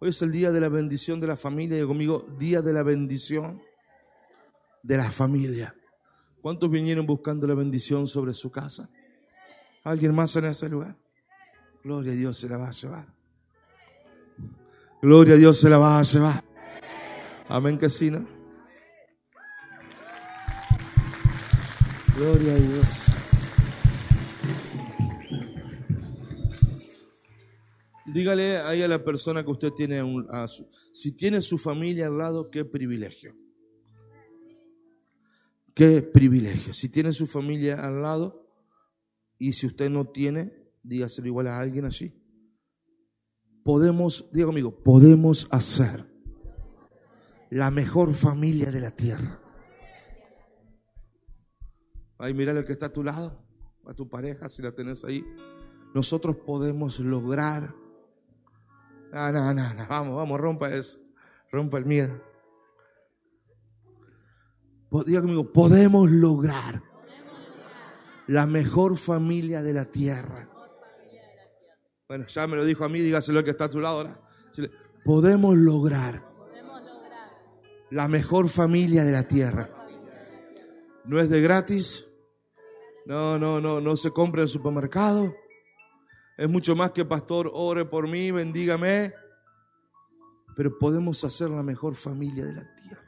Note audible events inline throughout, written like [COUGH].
Hoy es el día de la bendición de la familia. Y conmigo, día de la bendición de la familia. ¿Cuántos vinieron buscando la bendición sobre su casa? ¿Alguien más en ese lugar? Gloria a Dios se la va a llevar. Gloria a Dios se la va a llevar. Amén ¿no? Gloria a Dios. Dígale ahí a la persona que usted tiene, a su, si tiene su familia al lado, qué privilegio. Qué privilegio. Si tiene su familia al lado y si usted no tiene, dígaselo igual a alguien allí. Podemos, diga conmigo, podemos hacer la mejor familia de la tierra. Ay, mira el que está a tu lado, a tu pareja, si la tenés ahí. Nosotros podemos lograr. No, no, vamos, vamos, rompa eso. Rompa el miedo. Diga conmigo, podemos lograr la mejor familia de la tierra. Bueno, ya me lo dijo a mí, dígaselo al que está a tu lado ahora. Podemos lograr la mejor familia de la tierra. No es de gratis. No, no, no, no se compra en el supermercado. Es mucho más que pastor, ore por mí, bendígame. Pero podemos hacer la mejor familia de la tierra.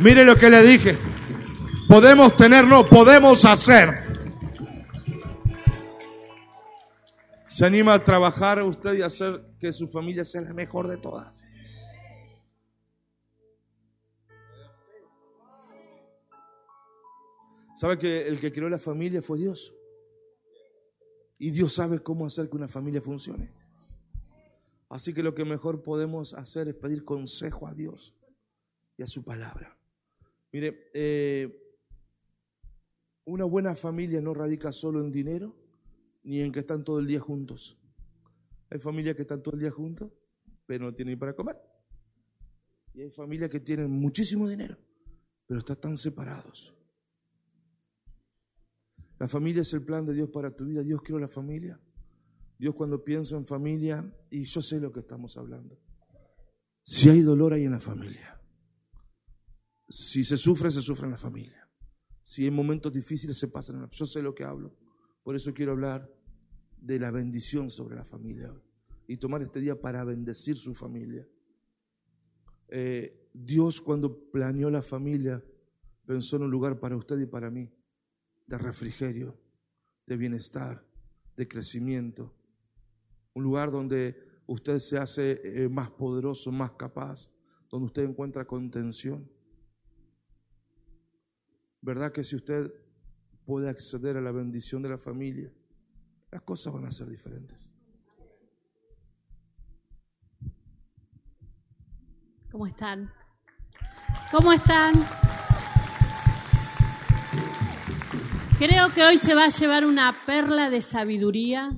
Mire lo que le dije. Podemos tener, no, podemos hacer. ¿Se anima a trabajar usted y hacer que su familia sea la mejor de todas? ¿Sabe que el que creó la familia fue Dios? Y Dios sabe cómo hacer que una familia funcione. Así que lo que mejor podemos hacer es pedir consejo a Dios y a su palabra. Mire, eh, una buena familia no radica solo en dinero, ni en que están todo el día juntos. Hay familias que están todo el día juntos, pero no tienen para comer. Y hay familias que tienen muchísimo dinero, pero están tan separados. La familia es el plan de Dios para tu vida. Dios creó la familia. Dios cuando piensa en familia, y yo sé lo que estamos hablando. Si hay dolor, hay en la familia. Si se sufre, se sufre en la familia. Si hay momentos difíciles, se pasan en la familia. Yo sé lo que hablo. Por eso quiero hablar de la bendición sobre la familia y tomar este día para bendecir su familia. Eh, Dios cuando planeó la familia pensó en un lugar para usted y para mí, de refrigerio, de bienestar, de crecimiento, un lugar donde usted se hace eh, más poderoso, más capaz, donde usted encuentra contención. ¿Verdad que si usted puede acceder a la bendición de la familia, las cosas van a ser diferentes. ¿Cómo están? ¿Cómo están? Creo que hoy se va a llevar una perla de sabiduría,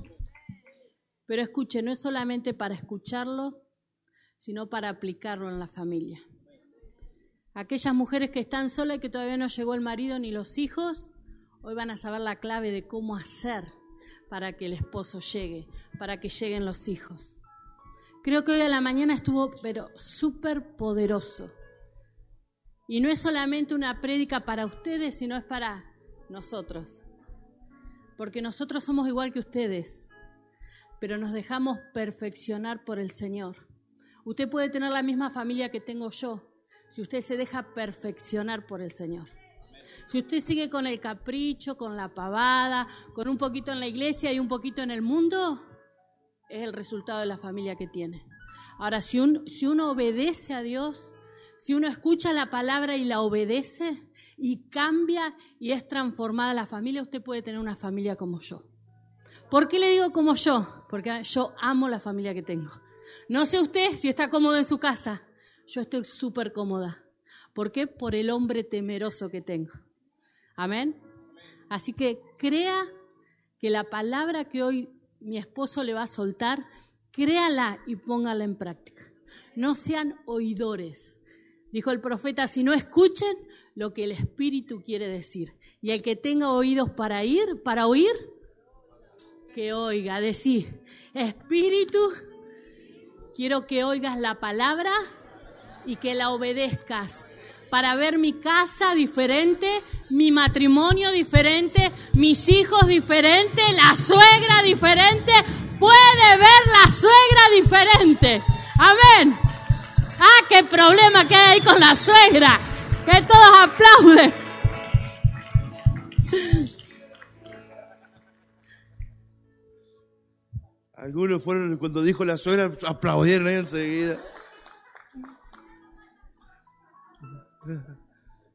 pero escuche, no es solamente para escucharlo, sino para aplicarlo en la familia. Aquellas mujeres que están solas y que todavía no llegó el marido ni los hijos, Hoy van a saber la clave de cómo hacer para que el esposo llegue, para que lleguen los hijos. Creo que hoy a la mañana estuvo, pero súper poderoso. Y no es solamente una prédica para ustedes, sino es para nosotros. Porque nosotros somos igual que ustedes, pero nos dejamos perfeccionar por el Señor. Usted puede tener la misma familia que tengo yo, si usted se deja perfeccionar por el Señor. Si usted sigue con el capricho, con la pavada, con un poquito en la iglesia y un poquito en el mundo, es el resultado de la familia que tiene. Ahora, si, si uno obedece a Dios, si uno escucha la palabra y la obedece y cambia y es transformada la familia, usted puede tener una familia como yo. ¿Por qué le digo como yo? Porque yo amo la familia que tengo. No sé usted si está cómodo en su casa. Yo estoy súper cómoda. ¿Por qué? Por el hombre temeroso que tengo. Amén. Así que crea que la palabra que hoy mi esposo le va a soltar, créala y póngala en práctica. No sean oidores. Dijo el profeta, si no escuchen, lo que el Espíritu quiere decir. Y el que tenga oídos para ir, para oír, que oiga, decir, Espíritu, quiero que oigas la palabra y que la obedezcas para ver mi casa diferente, mi matrimonio diferente, mis hijos diferentes, la suegra diferente. Puede ver la suegra diferente. Amén. Ah, qué problema que hay con la suegra. Que todos aplauden. Algunos fueron, cuando dijo la suegra, aplaudieron ahí enseguida.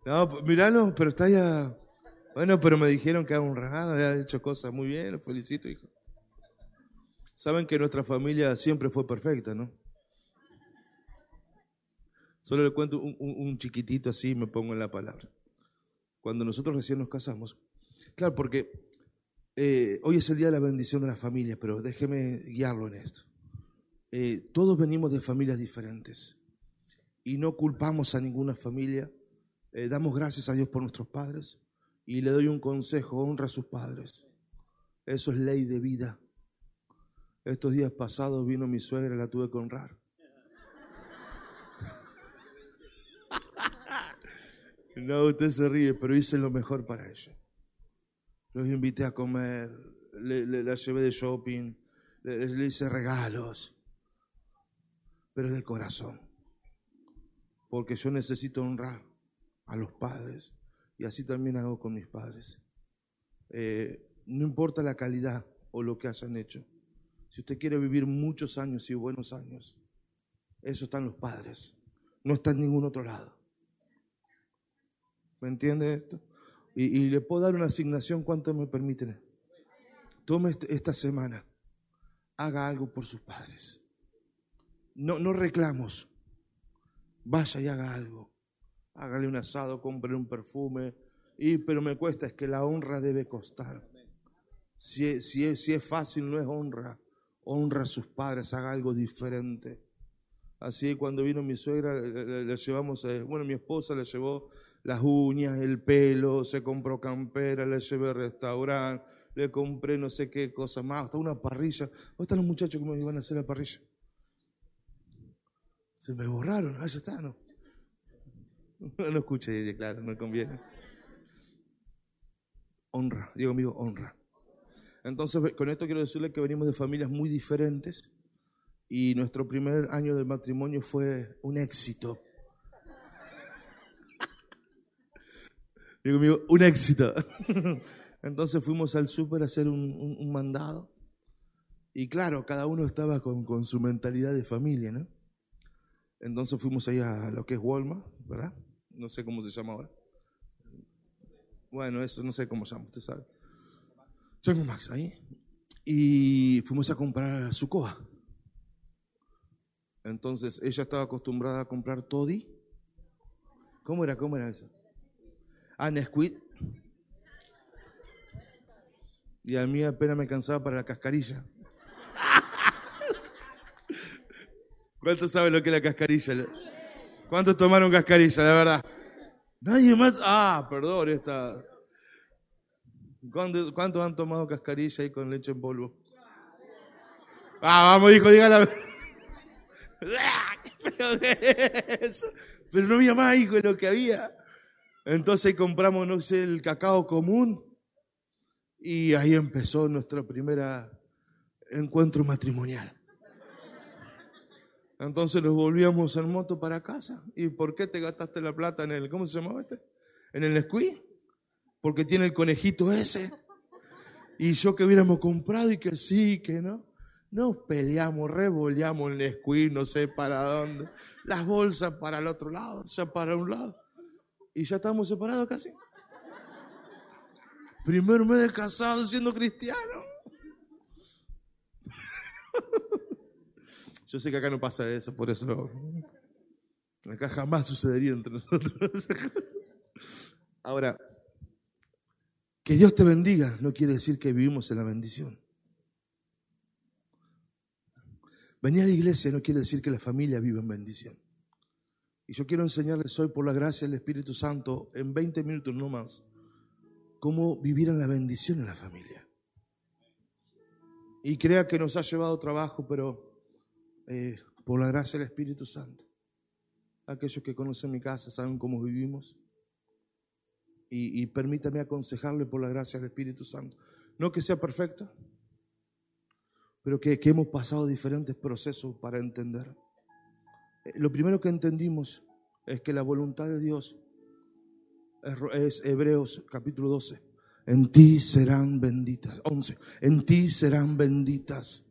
No, miralo, pero está ya. Bueno, pero me dijeron que ha honrado, ha hecho cosas muy bien, lo felicito, hijo. Saben que nuestra familia siempre fue perfecta, ¿no? Solo le cuento un, chiquitito así me pongo en la palabra. Cuando nosotros recién nos casamos, claro, porque eh, hoy es el día de la bendición de la familia, pero déjeme guiarlo en esto. Eh, todos venimos de familias diferentes y no culpamos a ninguna familia. Eh, damos gracias a Dios por nuestros padres y le doy un consejo, honra a sus padres. Eso es ley de vida. Estos días pasados vino mi suegra, la tuve que honrar. No, usted se ríe, pero hice lo mejor para ella. Los invité a comer, le, la llevé de shopping, le hice regalos, pero de corazón porque yo necesito honrar a los padres y así también hago con mis padres. Eh, no importa la calidad o lo que hayan hecho. Si usted quiere vivir muchos años y buenos años, eso están los padres, no está en ningún otro lado. ¿Me entiende esto? Y, le puedo dar una asignación, ¿cuánto me permiten? Tome este, esta semana, haga algo por sus padres. No, no reclamos, vaya y haga algo. Hágale un asado, compre un perfume. Y, pero me cuesta, es que la honra debe costar. Si, si, es, si es fácil, no es honra. Honra a sus padres, haga algo diferente. Así cuando vino mi suegra, le, llevamos, bueno, mi esposa le llevó las uñas, el pelo, se compró campera, le llevé al restaurante, le compré no sé qué cosa más, hasta una parrilla. ¿Dónde están los muchachos que me iban a hacer la parrilla? Se me borraron, ahí está, ¿no? [LAUGHS] No escuché, claro, no conviene. Honra, digo amigo, honra. Entonces, con esto quiero decirle que venimos de familias muy diferentes y nuestro primer año de matrimonio fue un éxito. Digo amigo, un éxito. [LAUGHS] Entonces fuimos al súper a hacer un, mandado y claro, cada uno estaba con, con su mentalidad de familia, ¿no? Entonces fuimos ahí a lo que es Walmart, ¿verdad? No sé cómo se llama ahora. Bueno, eso no sé cómo se llama, usted sabe. Tengo Max ahí. Y fuimos a comprar su coa. Entonces ella estaba acostumbrada a comprar Toddy. ¿Cómo era? ¿Cómo era eso? Ah, Nesquik. Y a mí apenas me cansaba para la cascarilla. [LAUGHS] ¿Cuántos saben lo que es la cascarilla? ¿Cuántos tomaron cascarilla, la verdad? Nadie más. Ah, perdón, esta. ¿Cuántos, han tomado cascarilla ahí con leche en polvo? Ah, vamos, hijo, dígala. [LAUGHS] Pero no había más, hijo, de lo que había. Entonces compramos, no sé, el cacao común. Y ahí empezó nuestro primer encuentro matrimonial. Entonces nos volvíamos en moto para casa. ¿Y por qué te gastaste la plata en el, ¿cómo se llamaba este? En el Nesquí. Porque tiene el conejito ese. Y yo que hubiéramos comprado y que sí, que no. Nos peleamos, revoleamos el Nesquí, no sé para dónde. Las bolsas para el otro lado, ya para un lado. Y ya estamos separados casi. Primer mes de casado siendo cristiano. [LAUGHS] Yo sé que acá no pasa eso, por eso acá jamás sucedería entre nosotros. Ahora, que Dios te bendiga no quiere decir que vivimos en la bendición. Venir a la iglesia no quiere decir que la familia vive en bendición. Y yo quiero enseñarles hoy, por la gracia del Espíritu Santo, en 20 minutos no más, cómo vivir en la bendición en la familia. Y crea que nos ha llevado trabajo, pero eh, por la gracia del Espíritu Santo. Aquellos que conocen mi casa saben cómo vivimos. Y, y permítame aconsejarle por la gracia del Espíritu Santo. No que sea perfecto, pero que, que hemos pasado diferentes procesos para entender. Eh, Lo primero que entendimos es que la voluntad de Dios es, Hebreos capítulo 12. En ti serán benditas. 11. En ti serán benditas.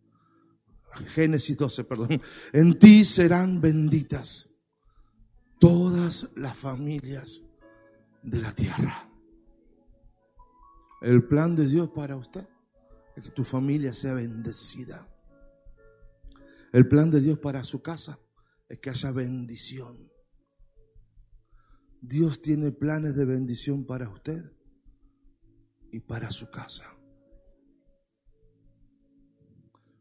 Génesis 12, perdón. [LAUGHS] En ti serán benditas todas las familias de la tierra. El plan de Dios para usted es que tu familia sea bendecida. El plan de Dios para su casa es que haya bendición. Dios tiene planes de bendición para usted y para su casa.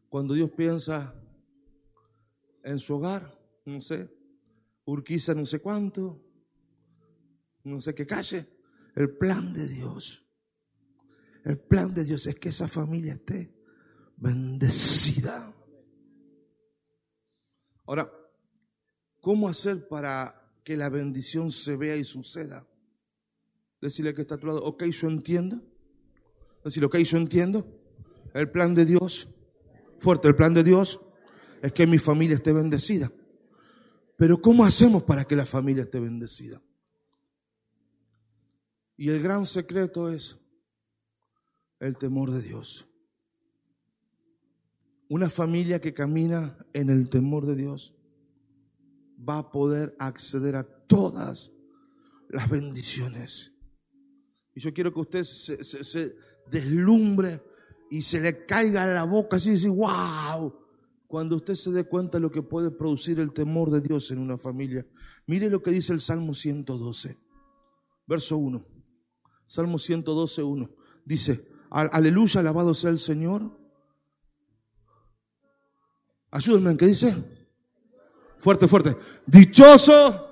Cuando Dios piensa en su hogar, no sé, Urquiza no sé cuánto, no sé qué calle, el plan de Dios, el plan de Dios es que esa familia esté bendecida. Ahora, ¿cómo hacer para que la bendición se vea y suceda? Decirle que está a tu lado, ok, yo entiendo. Decirle, ok, yo entiendo. El plan de Dios, fuerte, el plan de Dios es que mi familia esté bendecida. Pero ¿cómo hacemos para que la familia esté bendecida? Y el gran secreto es el temor de Dios. Una familia que camina en el temor de Dios va a poder acceder a todas las bendiciones. Y yo quiero que usted se, deslumbre y se le caiga la boca así y dice, wow, cuando usted se dé cuenta de lo que puede producir el temor de Dios en una familia. Mire lo que dice el Salmo 112, verso 1. Salmo 112, 1. Dice, aleluya, alabado sea el Señor. Ayúdenme, ¿qué dice? Fuerte, fuerte. Dichoso.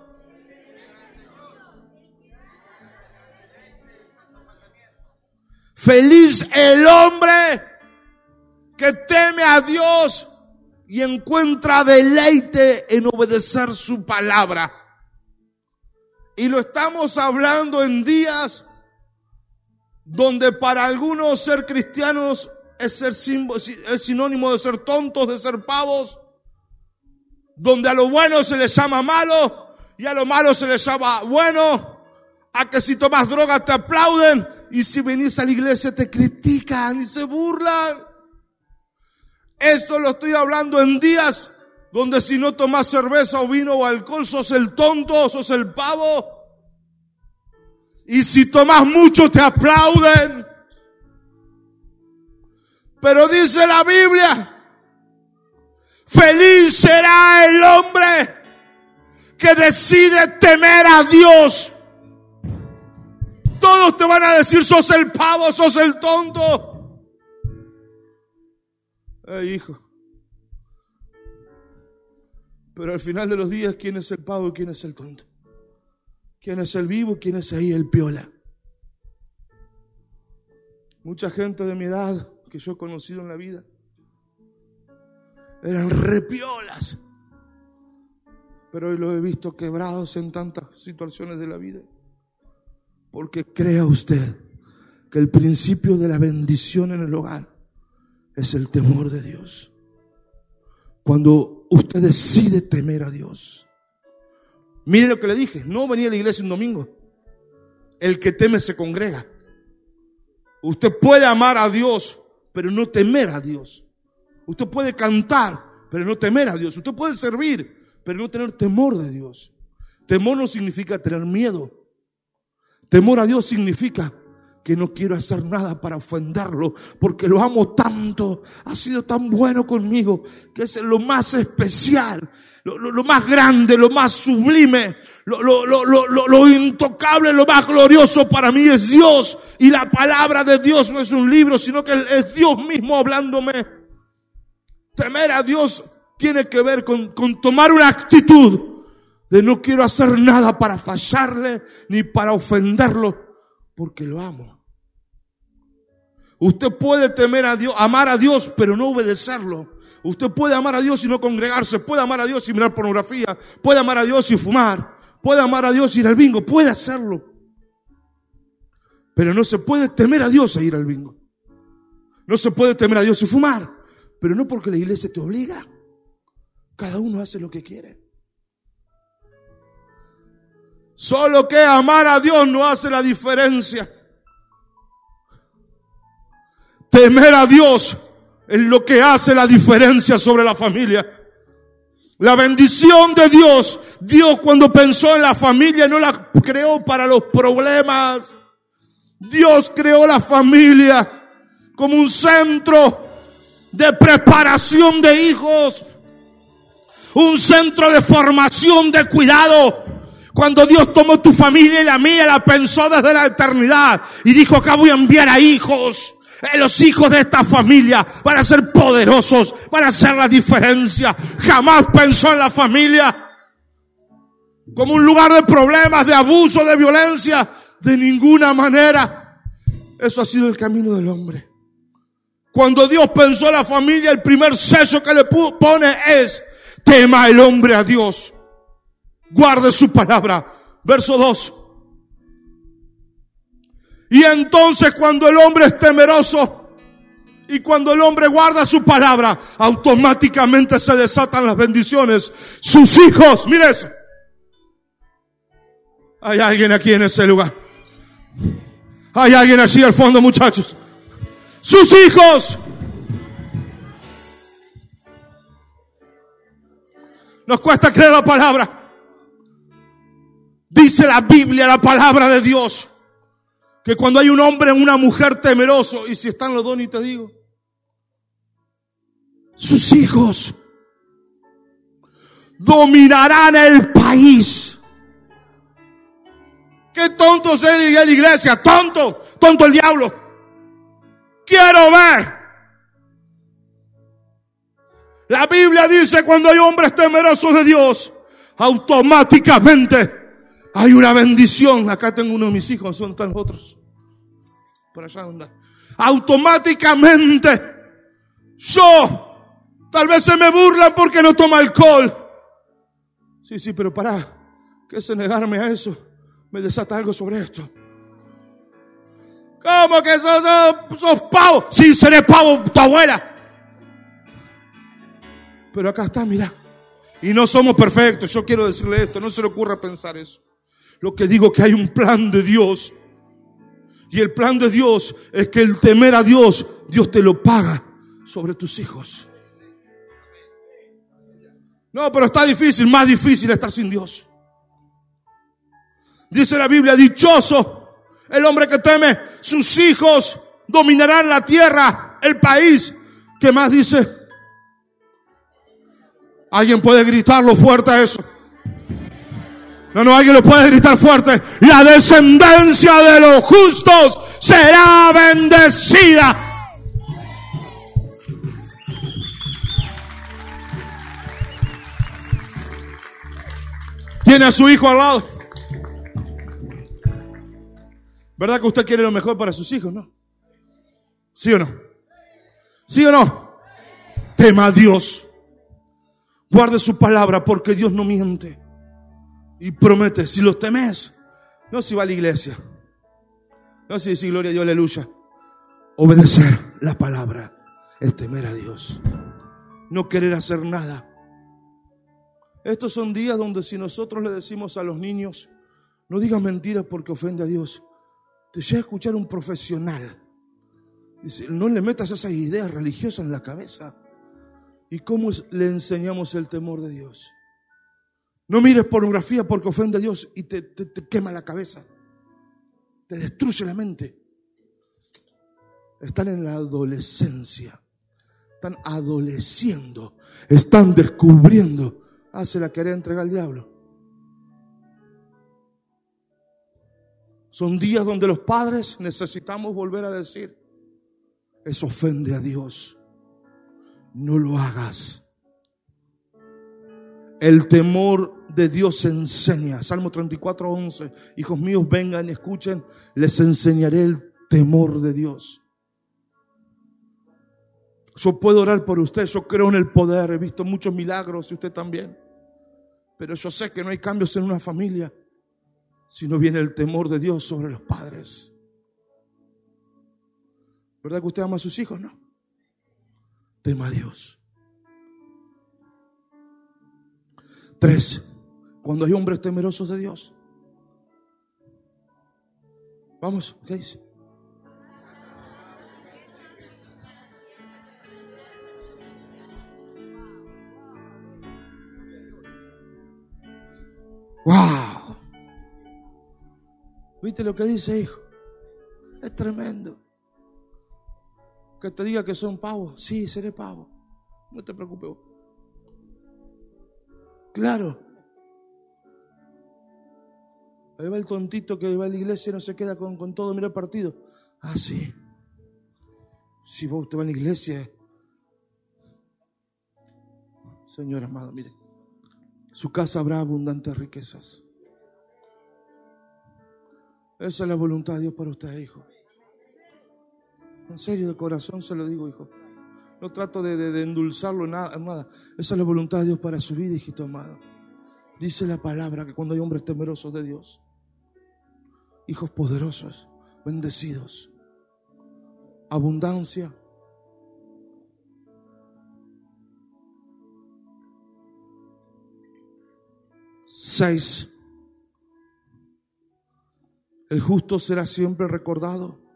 Feliz el hombre que teme a Dios y encuentra deleite en obedecer su palabra. Y lo estamos hablando en días donde para algunos ser cristianos es, ser es sinónimo de ser tontos, de ser pavos, donde a lo bueno se les llama malo y a lo malo se les llama bueno, a que si tomas droga te aplauden y si venís a la iglesia te critican y se burlan. Esto lo estoy hablando en días donde si no tomas cerveza o vino o alcohol sos el tonto, sos el pavo. Y si tomas mucho te aplauden. Pero dice la Biblia, feliz será el hombre que decide temer a Dios. Todos te van a decir, sos el pavo, sos el tonto. Ay, hijo. Pero al final de los días, ¿quién es el pavo y quién es el tonto? ¿Quién es el vivo y quién es ahí el piola? Mucha gente de mi edad que yo he conocido en la vida eran repiolas. Pero hoy lo he visto quebrados en tantas situaciones de la vida. Porque crea usted que el principio de la bendición en el hogar es el temor de Dios. Cuando usted decide temer a Dios. Mire lo que le dije, no venía a la iglesia un domingo. El que teme se congrega. Usted puede amar a Dios, pero no temer a Dios. Usted puede cantar, pero no temer a Dios. Usted puede servir, pero no tener temor de Dios. Temor no significa tener miedo. Temor a Dios significa que no quiero hacer nada para ofenderlo, porque lo amo tanto, ha sido tan bueno conmigo, que es lo más especial, lo, más grande, lo más sublime, lo, intocable, lo más glorioso para mí es Dios. Y la palabra de Dios no es un libro, sino que es Dios mismo hablándome. Temer a Dios tiene que ver con, con tomar una actitud de no quiero hacer nada para fallarle ni para ofenderlo, porque lo amo. Usted puede temer a Dios, amar a Dios, pero no obedecerlo. Usted puede amar a Dios y no congregarse, puede amar a Dios y mirar pornografía, puede amar a Dios y fumar, puede amar a Dios y ir al bingo, puede hacerlo. Pero no se puede temer a Dios e ir al bingo. No se puede temer a Dios y fumar, pero no porque la iglesia te obliga. Cada uno hace lo que quiere. Solo que amar a Dios no hace la diferencia. Temer a Dios es lo que hace la diferencia sobre la familia. La bendición de Dios, Dios cuando pensó en la familia no la creó para los problemas. Dios creó la familia como un centro de preparación de hijos, un centro de formación, de cuidado. Cuando Dios tomó tu familia y la mía, la pensó desde la eternidad y dijo, acá voy a enviar a hijos los hijos de esta familia van a ser poderosos, van a hacer la diferencia. Jamás pensó en la familia como un lugar de problemas, de abuso, de violencia. De ninguna manera. Eso ha sido el camino del hombre. Cuando Dios pensó en la familia, el primer sello que le pone es, tema el hombre a Dios. Guarde su palabra. Verso 2. Y entonces cuando el hombre es temeroso y cuando el hombre guarda su palabra, automáticamente se desatan las bendiciones. Sus hijos, mire eso. Hay alguien aquí en ese lugar. Hay alguien allí al fondo, muchachos. Sus hijos. Nos cuesta creer la palabra. Dice la Biblia, la palabra de Dios que cuando hay un hombre en una mujer temeroso, y si están los dos ni te digo, sus hijos dominarán el país. Qué tonto es la iglesia, tonto, tonto el diablo. Quiero ver. La Biblia dice cuando hay hombres temerosos de Dios, automáticamente hay una bendición. Acá tengo uno de mis hijos, son están los otros? Por allá anda. Automáticamente, yo, tal vez se me burlan porque no toma alcohol. Sí, sí, pero para, que se negarme a eso, me desata algo sobre esto. ¿Cómo que sos, sos, sos pavo? Sí, seré pavo, tu abuela. Pero acá está, mira. Y no somos perfectos. Yo quiero decirle esto, no se le ocurra pensar eso. Lo que digo que hay un plan de Dios. Y el plan de Dios es que el temer a Dios, Dios te lo paga sobre tus hijos. No, pero está difícil, más difícil estar sin Dios. Dice la Biblia, dichoso el hombre que teme, sus hijos dominarán la tierra, el país. ¿Qué más dice? ¿Alguien puede gritarlo fuerte eso? No, no, alguien lo puede gritar fuerte. La descendencia de los justos será bendecida. Tiene a su hijo al lado. ¿Verdad que usted quiere lo mejor para sus hijos, no? ¿Sí o no? ¿Sí o no? Tema a Dios. Guarde su palabra porque Dios no miente. Y promete, si los temes, no si va a la iglesia, no si decir gloria a Dios, aleluya. Obedecer la palabra, el temer a Dios, no querer hacer nada. Estos son días donde si nosotros le decimos a los niños, no digas mentiras porque ofende a Dios, te llega a escuchar un profesional. Dice, no le metas esas ideas religiosas en la cabeza. ¿Y cómo le enseñamos el temor de Dios? No mires pornografía porque ofende a Dios y te, quema la cabeza. Te destruye la mente. Están en la adolescencia. Están adoleciendo. Están descubriendo. Ah, se la quería entregar al diablo. Son días donde los padres necesitamos volver a decir, eso ofende a Dios. No lo hagas. El temor de Dios enseña. Salmo 34, 11. Hijos míos, vengan y escuchen. Les enseñaré el temor de Dios. Yo puedo orar por usted, yo creo en el poder, he visto muchos milagros y usted también. Pero yo sé que no hay cambios en una familia si no viene el temor de Dios sobre los padres. ¿Verdad que usted ama a sus hijos? No. Tema a Dios. Tres, cuando hay hombres temerosos de Dios. Vamos, ¿qué dice? ¡Wow! ¿Viste lo que dice, hijo? Es tremendo. Que te diga que son pavos. Sí, seré pavo. No te preocupes. Claro. Ahí va el tontito que va a la iglesia y no se queda con, con todo, mira el partido. Ah, sí. Si vos te vas a la iglesia. Señor amado, mire su casa habrá abundantes riquezas. Esa es la voluntad de Dios para usted, hijo. En serio, de corazón se lo digo, hijo. No trato de, endulzarlo en nada, nada. Esa es la voluntad de Dios para su vida, hijito amado. Dice la palabra que cuando hay hombres temerosos de Dios, hijos poderosos, bendecidos, abundancia, Seis. El justo será siempre recordado.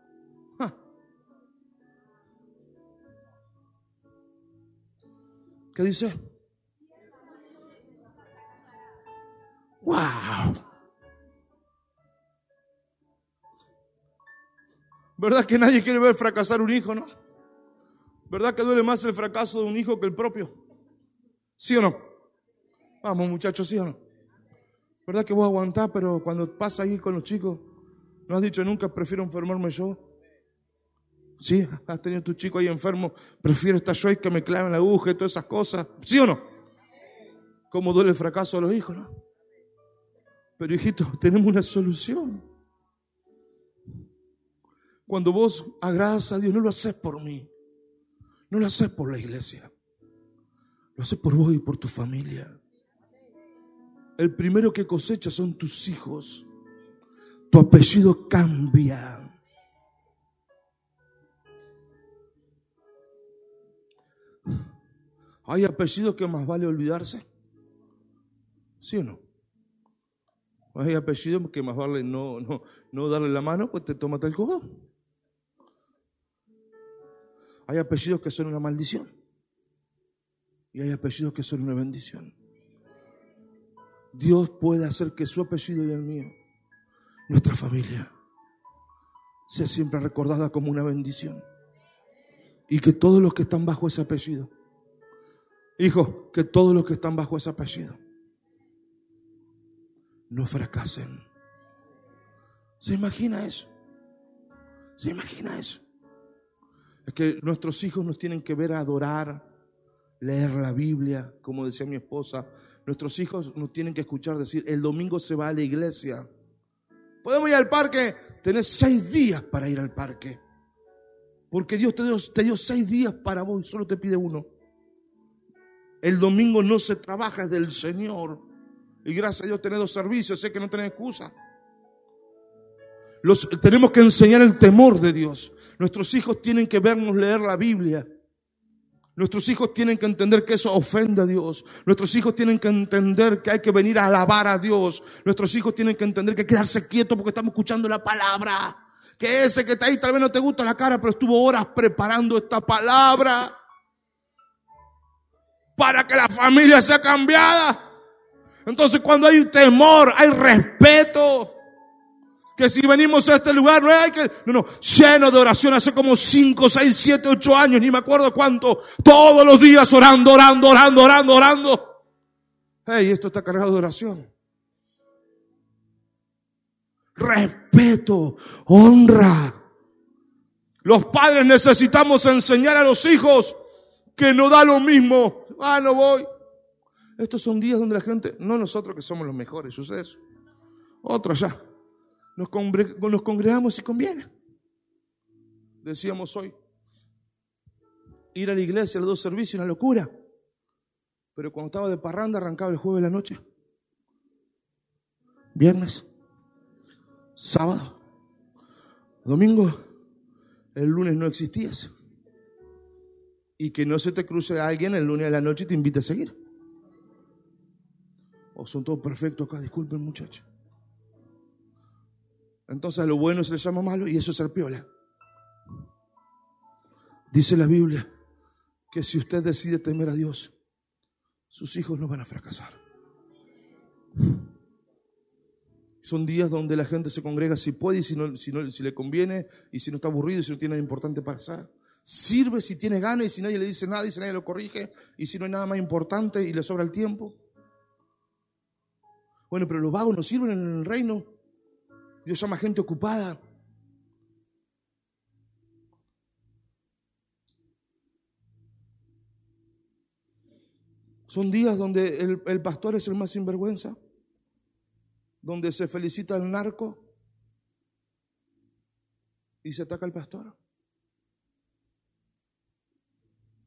¿Qué dice? ¡Wow! ¿Verdad que nadie quiere ver fracasar un hijo, no? ¿Verdad que duele más el fracaso de un hijo que el propio? ¿Sí o no? Vamos, muchachos, ¿sí o no? ¿Verdad que vos aguantás, pero cuando pasa ahí con los chicos, no has dicho nunca, prefiero enfermarme yo? Sí, has tenido tu chico ahí enfermo, prefiero estar yo y que me claven la aguja y todas esas cosas. ¿Sí o no? ¿Cómo duele el fracaso de los hijos, no? Pero hijito, tenemos una solución. Cuando vos agradas a Dios, no lo haces por mí, no lo haces por la iglesia, lo haces por vos y por tu familia. El primero que cosecha son tus hijos. Tu apellido cambia. ¿Hay apellidos que más vale olvidarse? ¿Sí o no? Hay apellidos que más vale no, no, no darle la mano, pues te tómate el cojo. Hay apellidos que son una maldición. Y hay apellidos que son una bendición. Dios puede hacer que su apellido y el mío, nuestra familia, sea siempre recordada como una bendición. Y que todos los que están bajo ese apellido, hijo, que todos los que están bajo ese apellido, no fracasen. ¿Se imagina eso? ¿Se imagina eso? Es que nuestros hijos nos tienen que ver adorar, leer la Biblia, como decía mi esposa. Nuestros hijos nos tienen que escuchar decir, el domingo se va a la iglesia. Podemos ir al parque, tenés seis días para ir al parque. Porque Dios te dio, te dio seis días para vos y solo te pide uno. El domingo no se trabaja, es del Señor. Y gracias a Dios tenés dos servicios, sé que no tenés excusa. Los, tenemos que enseñar el temor de Dios. Nuestros hijos tienen que vernos leer la Biblia. Nuestros hijos tienen que entender que eso ofende a Dios. Nuestros hijos tienen que entender que hay que venir a alabar a Dios. Nuestros hijos tienen que entender que hay que quedarse quietos porque estamos escuchando la palabra. Que ese que está ahí tal vez no te gusta la cara, pero estuvo horas preparando esta palabra para que la familia sea cambiada. Entonces cuando hay temor, hay respeto que si venimos a este lugar no hay que, no, no, lleno de oración hace como 5, 6, 7, 8 años, ni me acuerdo cuánto, todos los días orando, orando, orando, orando, orando. Hey, esto está cargado de oración. Respeto, honra. Los padres necesitamos enseñar a los hijos que no da lo mismo. Ah, no voy. Estos son días donde la gente, no nosotros que somos los mejores, yo sé eso, otros ya, nos, nos congregamos si conviene. Decíamos hoy, ir a la iglesia a los dos servicios, una locura. Pero cuando estaba de parranda arrancaba el jueves de la noche. Viernes, sábado, domingo, el lunes no existías. Y que no se te cruce alguien el lunes de la noche y te invite a seguir. O son todos perfectos acá, disculpen muchachos. Entonces a lo bueno se le llama malo y eso es ser piola. Dice la Biblia que si usted decide temer a Dios, sus hijos no van a fracasar. Son días donde la gente se congrega si puede y si, no, si, no, si le conviene y si no está aburrido y si no tiene nada importante para hacer. Sirve si tiene ganas y si nadie le dice nada y si nadie lo corrige y si no hay nada más importante y le sobra el tiempo. Bueno, pero los vagos no sirven en el reino. Dios llama gente ocupada. Son días donde el, pastor es el más sinvergüenza donde se felicita al narco y se ataca al pastor.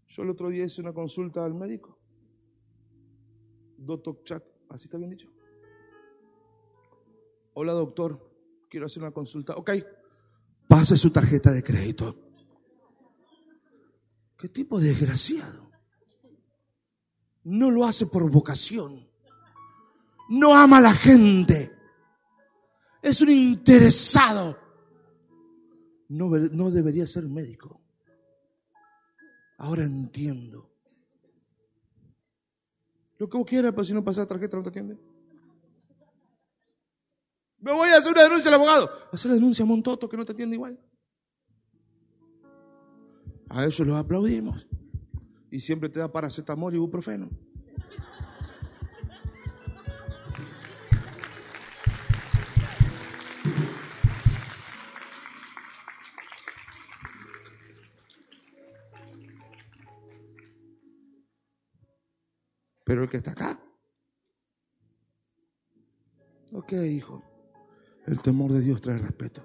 Yo el otro día hice una consulta al médico. Doctor Chat, ¿así está bien dicho? Hola doctor, quiero hacer una consulta. Ok, pase su tarjeta de crédito. ¿Qué tipo de desgraciado? No lo hace por vocación no ama a la gente. Es un interesado. No, no debería ser médico. Ahora entiendo. Lo que vos quieras, pero si no pasa la tarjeta no te atiende. Me voy a hacer una denuncia al abogado. Hacer la denuncia a Montoto que no te atiende igual. A eso lo aplaudimos. Y siempre te da paracetamol y ibuprofeno. Pero el que está acá. Ok, hijo. El temor de Dios trae respeto.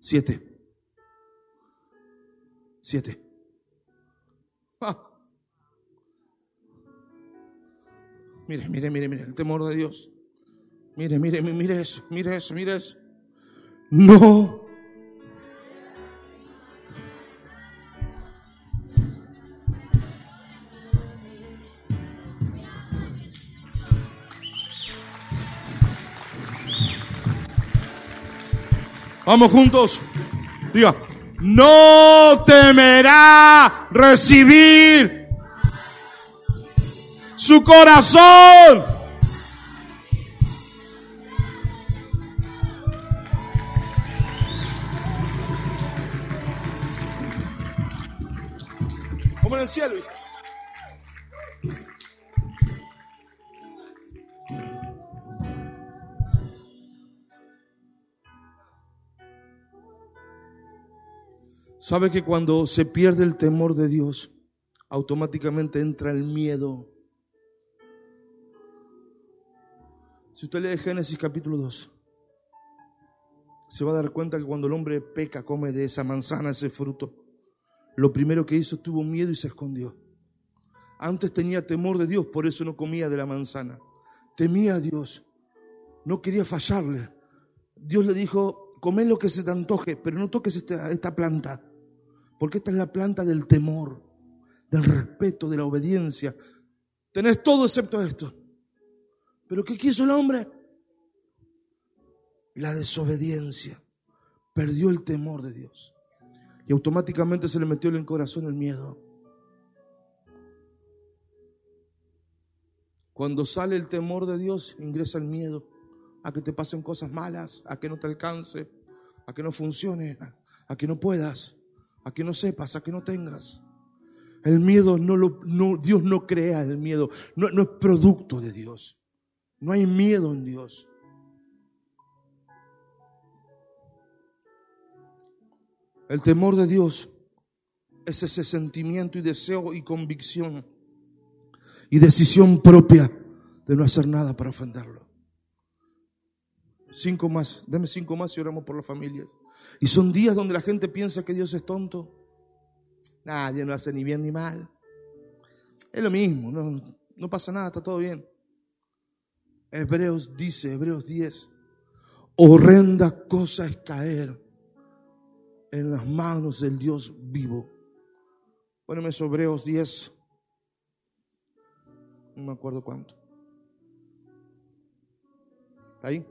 Siete. Siete. Ah. Mire, mire, mire, mire, el temor de Dios. Mire, mire, mire eso, mire eso, mire eso. No Vamos juntos. Diga, no temerá recibir su corazón. Como en el cielo. ¿Sabe que cuando se pierde el temor de Dios, automáticamente entra el miedo? Si usted lee Génesis capítulo 2, se va a dar cuenta que cuando el hombre peca, come de esa manzana, ese fruto, lo primero que hizo tuvo miedo y se escondió. Antes tenía temor de Dios, por eso no comía de la manzana. Temía a Dios, no quería fallarle. Dios le dijo, come lo que se te antoje, pero no toques esta, esta planta. Porque esta es la planta del temor, del respeto, de la obediencia. Tenés todo excepto esto. Pero ¿qué quiso el hombre? La desobediencia. Perdió el temor de Dios. Y automáticamente se le metió en el corazón el miedo. Cuando sale el temor de Dios, ingresa el miedo a que te pasen cosas malas, a que no te alcance, a que no funcione, a que no puedas a que no sepas, a que no tengas. El miedo no lo, no, Dios no crea el miedo, no, no es producto de Dios. No hay miedo en Dios. El temor de Dios es ese sentimiento y deseo y convicción y decisión propia de no hacer nada para ofenderlo. Cinco más, deme cinco más y oramos por las familias. Y son días donde la gente piensa que Dios es tonto. Nadie no hace ni bien ni mal. Es lo mismo, no, pasa nada, está todo bien. Hebreos dice, Hebreos 10, horrenda cosa es caer en las manos del Dios vivo. Póneme eso, Hebreos 10, no me acuerdo cuánto. ¿Ahí?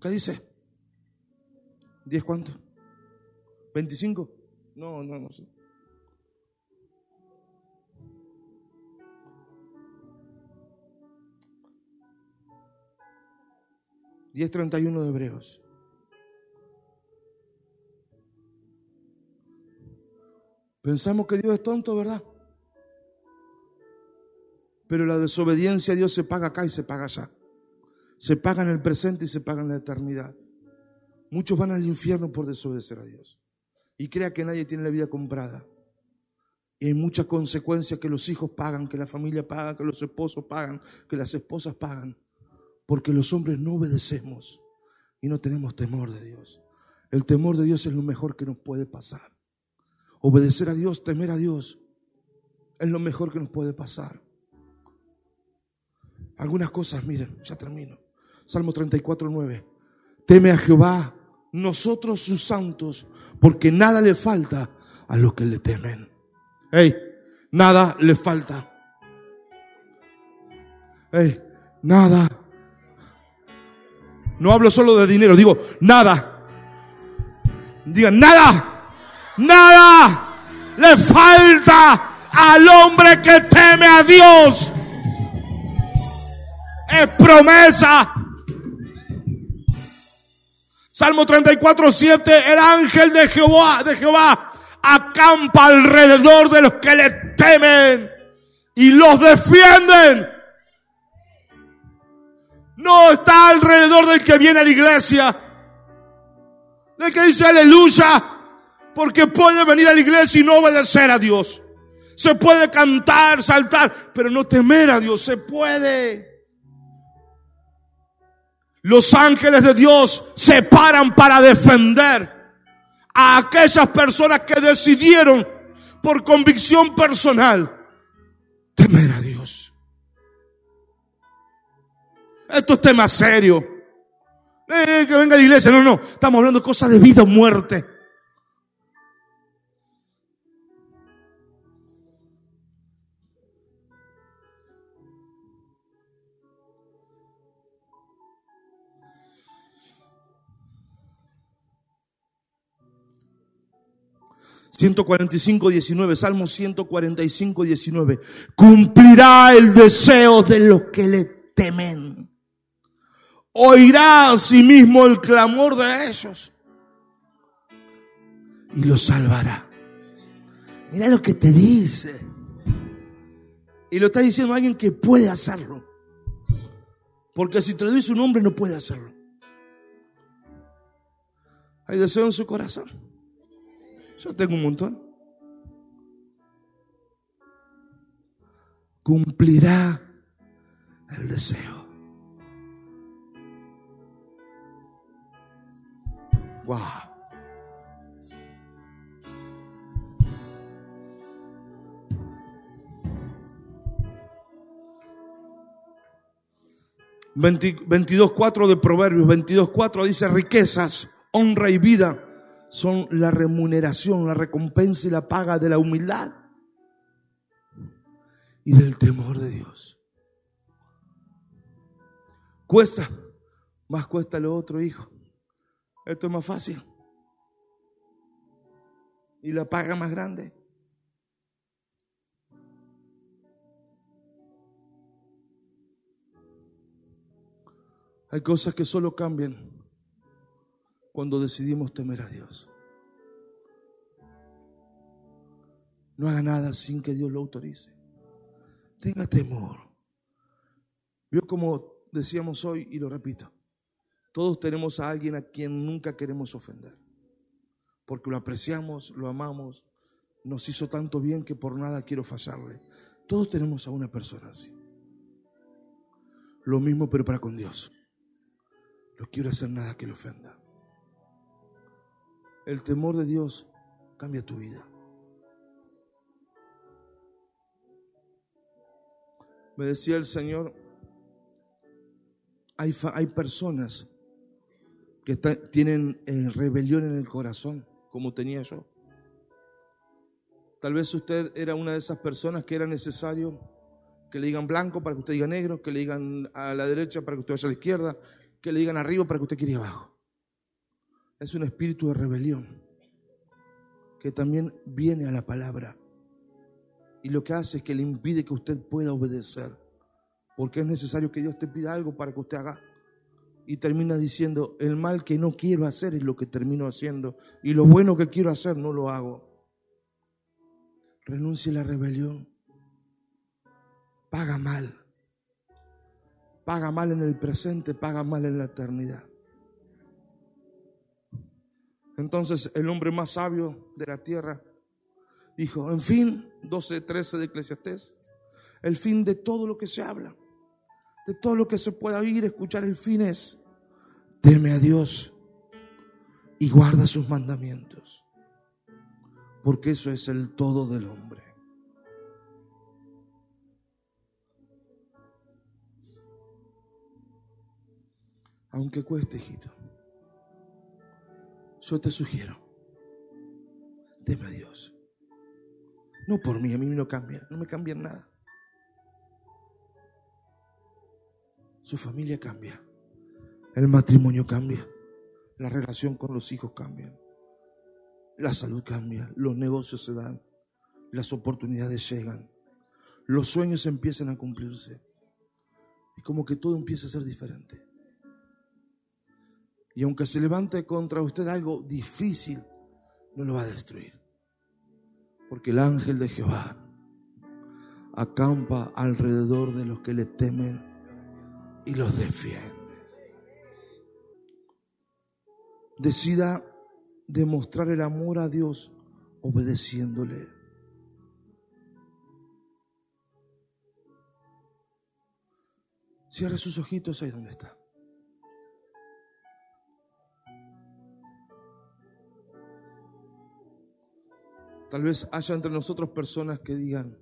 ¿Qué dice? ¿10 cuánto? ¿25? No, no, no sé. 10.31 de Hebreos. Pensamos que Dios es tonto, ¿verdad? Pero la desobediencia a Dios se paga acá y se paga allá. Se paga en el presente y se paga en la eternidad. Muchos van al infierno por desobedecer a Dios. Y crea que nadie tiene la vida comprada. Y hay muchas consecuencias que los hijos pagan, que la familia paga, que los esposos pagan, que las esposas pagan porque los hombres no obedecemos y no tenemos temor de Dios. El temor de Dios es lo mejor que nos puede pasar. Obedecer a Dios, temer a Dios, es lo mejor que nos puede pasar. Algunas cosas, miren, ya termino. Salmo 34, 9. Teme a Jehová, nosotros sus santos, porque nada le falta a los que le temen. Hey, nada le falta. Hey, nada no hablo solo de dinero, digo nada. Digan, nada, nada le falta al hombre que teme a Dios. Es promesa. Salmo 34, 7, el ángel de Jehová, de Jehová acampa alrededor de los que le temen y los defienden. No está alrededor del que viene a la iglesia. Del que dice aleluya. Porque puede venir a la iglesia y no obedecer a Dios. Se puede cantar, saltar, pero no temer a Dios. Se puede. Los ángeles de Dios se paran para defender a aquellas personas que decidieron por convicción personal temer a Dios. Esto es tema serio. Eh, que venga la iglesia. No, no. Estamos hablando de cosas de vida o muerte. ...145, 19... ...Salmo 145, 19... ...cumplirá el deseo de los que le temen oirá a sí mismo el clamor de ellos y los salvará. Mira lo que te dice. Y lo está diciendo alguien que puede hacerlo. Porque si te lo dice un hombre no puede hacerlo. Hay deseo en su corazón. Yo tengo un montón. Cumplirá el deseo. Wow. cuatro de Proverbios, 22.4 dice riquezas, honra y vida son la remuneración, la recompensa y la paga de la humildad y del temor de Dios. Cuesta, más cuesta lo otro, hijo. Esto es más fácil. Y la paga más grande. Hay cosas que solo cambian cuando decidimos temer a Dios. No haga nada sin que Dios lo autorice. Tenga temor. Vio como decíamos hoy y lo repito. Todos tenemos a alguien a quien nunca queremos ofender, porque lo apreciamos, lo amamos, nos hizo tanto bien que por nada quiero fallarle. Todos tenemos a una persona así. Lo mismo pero para con Dios. No quiero hacer nada que le ofenda. El temor de Dios cambia tu vida. Me decía el Señor, hay, hay personas que tienen eh, rebelión en el corazón, como tenía yo. Tal vez usted era una de esas personas que era necesario que le digan blanco para que usted diga negro, que le digan a la derecha para que usted vaya a la izquierda, que le digan arriba para que usted quiera abajo. Es un espíritu de rebelión que también viene a la palabra y lo que hace es que le impide que usted pueda obedecer, porque es necesario que Dios te pida algo para que usted haga. Y termina diciendo, el mal que no quiero hacer es lo que termino haciendo, y lo bueno que quiero hacer no lo hago. Renuncie a la rebelión. Paga mal. Paga mal en el presente, paga mal en la eternidad. Entonces el hombre más sabio de la tierra dijo, en fin, 12, 13 de Eclesiastés, el fin de todo lo que se habla, de todo lo que se pueda oír, escuchar, el fin es, teme a Dios y guarda sus mandamientos porque eso es el todo del hombre. Aunque cueste, hijito, yo te sugiero, teme a Dios. No por mí, a mí no cambia, no me cambia nada. Su familia cambia, el matrimonio cambia, la relación con los hijos cambia. La salud cambia, los negocios se dan, las oportunidades llegan, los sueños empiezan a cumplirse. Y como que todo empieza a ser diferente. Y aunque se levante contra usted algo difícil, no lo va a destruir. Porque el ángel de Jehová acampa alrededor de los que le temen y los defiende. Decida demostrar el amor a Dios obedeciéndole. Cierra sus ojitos ahí donde está. Tal vez haya entre nosotros personas que digan,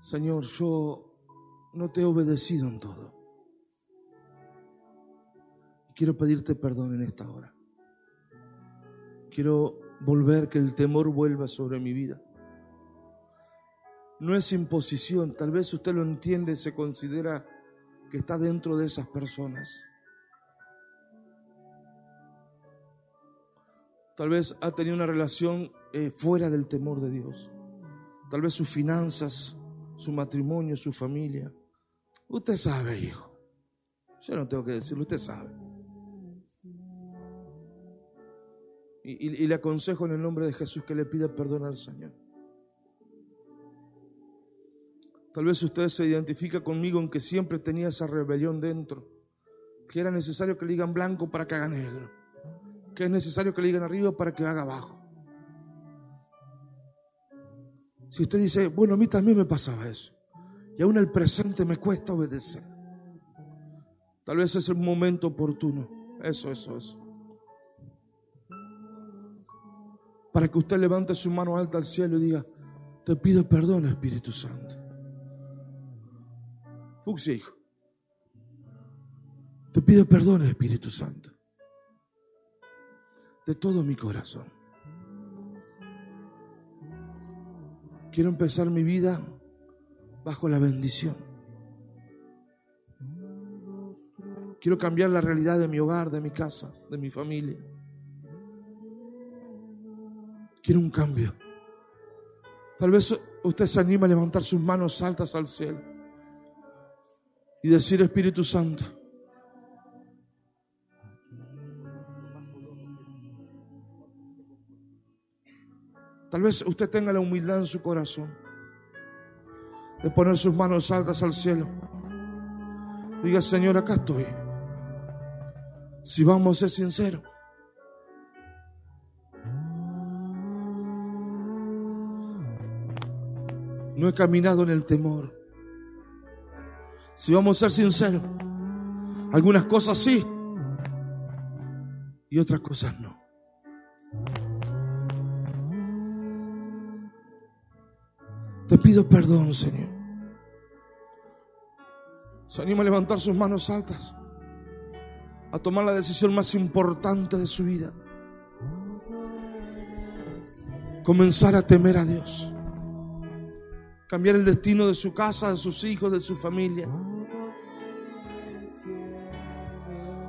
Señor, yo no te he obedecido en todo. Quiero pedirte perdón en esta hora. Quiero volver, que el temor vuelva sobre mi vida. No es imposición, tal vez usted lo entiende, se considera que está dentro de esas personas. Tal vez ha tenido una relación eh, fuera del temor de Dios. Tal vez sus finanzas, su matrimonio, su familia. Usted sabe, hijo. Yo no tengo que decirlo, usted sabe. Y, le aconsejo en el nombre de Jesús que le pida perdón al Señor. Tal vez usted se identifica conmigo en que siempre tenía esa rebelión dentro, que era necesario que le digan blanco para que haga negro, que es necesario que le digan arriba para que haga abajo. Si usted dice, bueno, a mí también me pasaba eso, y aún el presente me cuesta obedecer, tal vez es el momento oportuno, eso, eso, eso para que usted levante su mano alta al cielo y diga, te pido perdón, Espíritu Santo. Fuxia, hijo. Te pido perdón, Espíritu Santo. De todo mi corazón. Quiero empezar mi vida bajo la bendición. Quiero cambiar la realidad de mi hogar, de mi casa, de mi familia. Quiero un cambio. Tal vez usted se anima a levantar sus manos altas al cielo y decir, Espíritu Santo, Tal vez usted tenga la humildad en su corazón de poner sus manos altas al cielo. Diga, Señor, acá estoy. Si vamos a ser sinceros. no he caminado en el temor. Si vamos a ser sinceros, algunas cosas sí y otras cosas no. Te pido perdón, Señor. Se anima a levantar sus manos altas, a tomar la decisión más importante de su vida. Comenzar a temer a Dios. Cambiar el destino de su casa, de sus hijos, de su familia.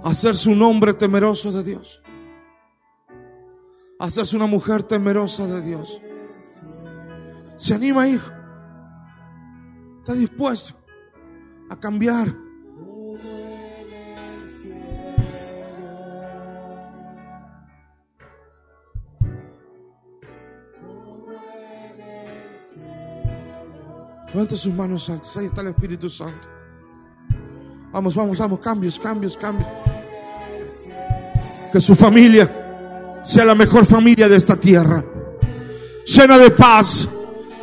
Hacerse un hombre temeroso de Dios. Hacerse una mujer temerosa de Dios. Se anima, hijo. Está dispuesto a cambiar. Levanta sus manos altas. Ahí está el Espíritu Santo. Vamos, vamos, vamos. Cambios, cambios, cambios. Que su familia sea la mejor familia de esta tierra. Llena de paz,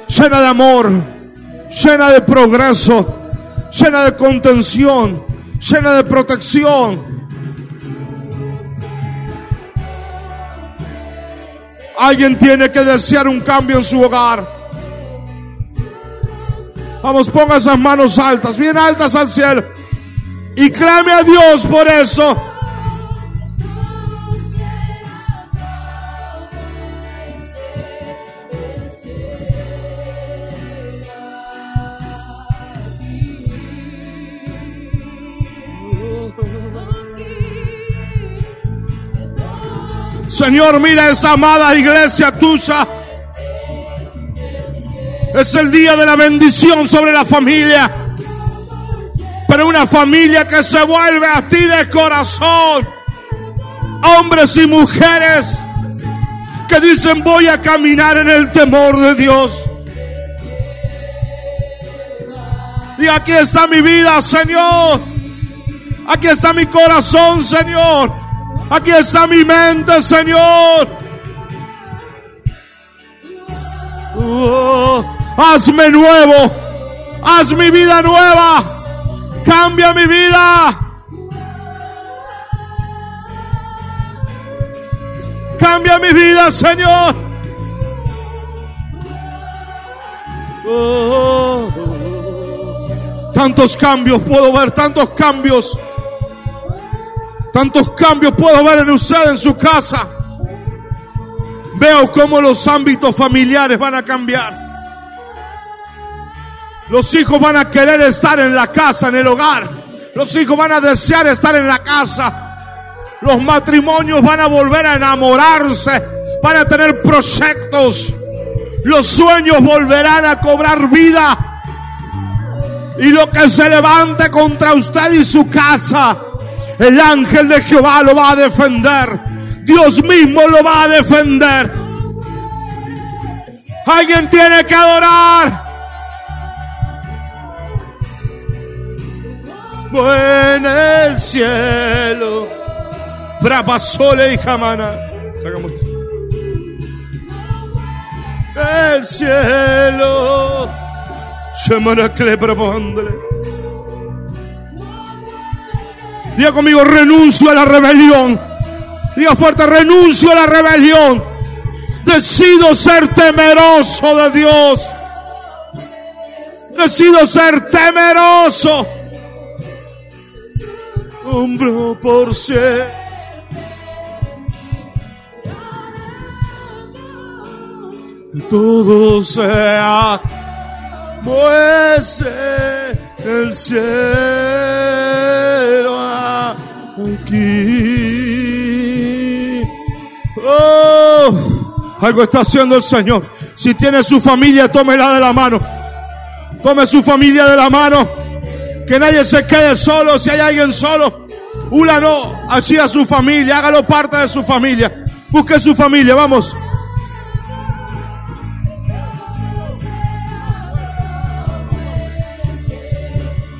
llena de amor, llena de progreso, llena de contención, llena de protección. Alguien tiene que desear un cambio en su hogar. Vamos, ponga esas manos altas, bien altas al cielo. Y clame a Dios por eso. Señor, mira esa amada iglesia tuya. Es el día de la bendición sobre la familia. Pero una familia que se vuelve a ti de corazón. Hombres y mujeres que dicen voy a caminar en el temor de Dios. Y aquí está mi vida, Señor. Aquí está mi corazón, Señor. Aquí está mi mente, Señor. Oh, hazme nuevo. Haz mi vida nueva. Cambia mi vida. Cambia mi vida, Señor. Oh, tantos cambios puedo ver, tantos cambios. Tantos cambios puedo ver en usted, en su casa. Veo cómo los ámbitos familiares van a cambiar. Los hijos van a querer estar en la casa, en el hogar. Los hijos van a desear estar en la casa. Los matrimonios van a volver a enamorarse. Van a tener proyectos. Los sueños volverán a cobrar vida. Y lo que se levante contra usted y su casa, el ángel de Jehová lo va a defender. Dios mismo lo va a defender. Alguien tiene que adorar. en el cielo. Brava sole y jamana. Sacamos eso. El cielo. Shemana clepropóndole. Diga conmigo, renuncio a la rebelión. Diga fuerte, renuncio a la rebelión. Decido ser temeroso de Dios. Decido ser temeroso. Hombro por cien. Todo sea muese el cielo aquí. Oh, algo está haciendo el Señor. Si tiene su familia, tómela de la mano. Tome su familia de la mano. Que nadie se quede solo. Si hay alguien solo, una no, allí a su familia. Hágalo parte de su familia. Busque su familia, vamos.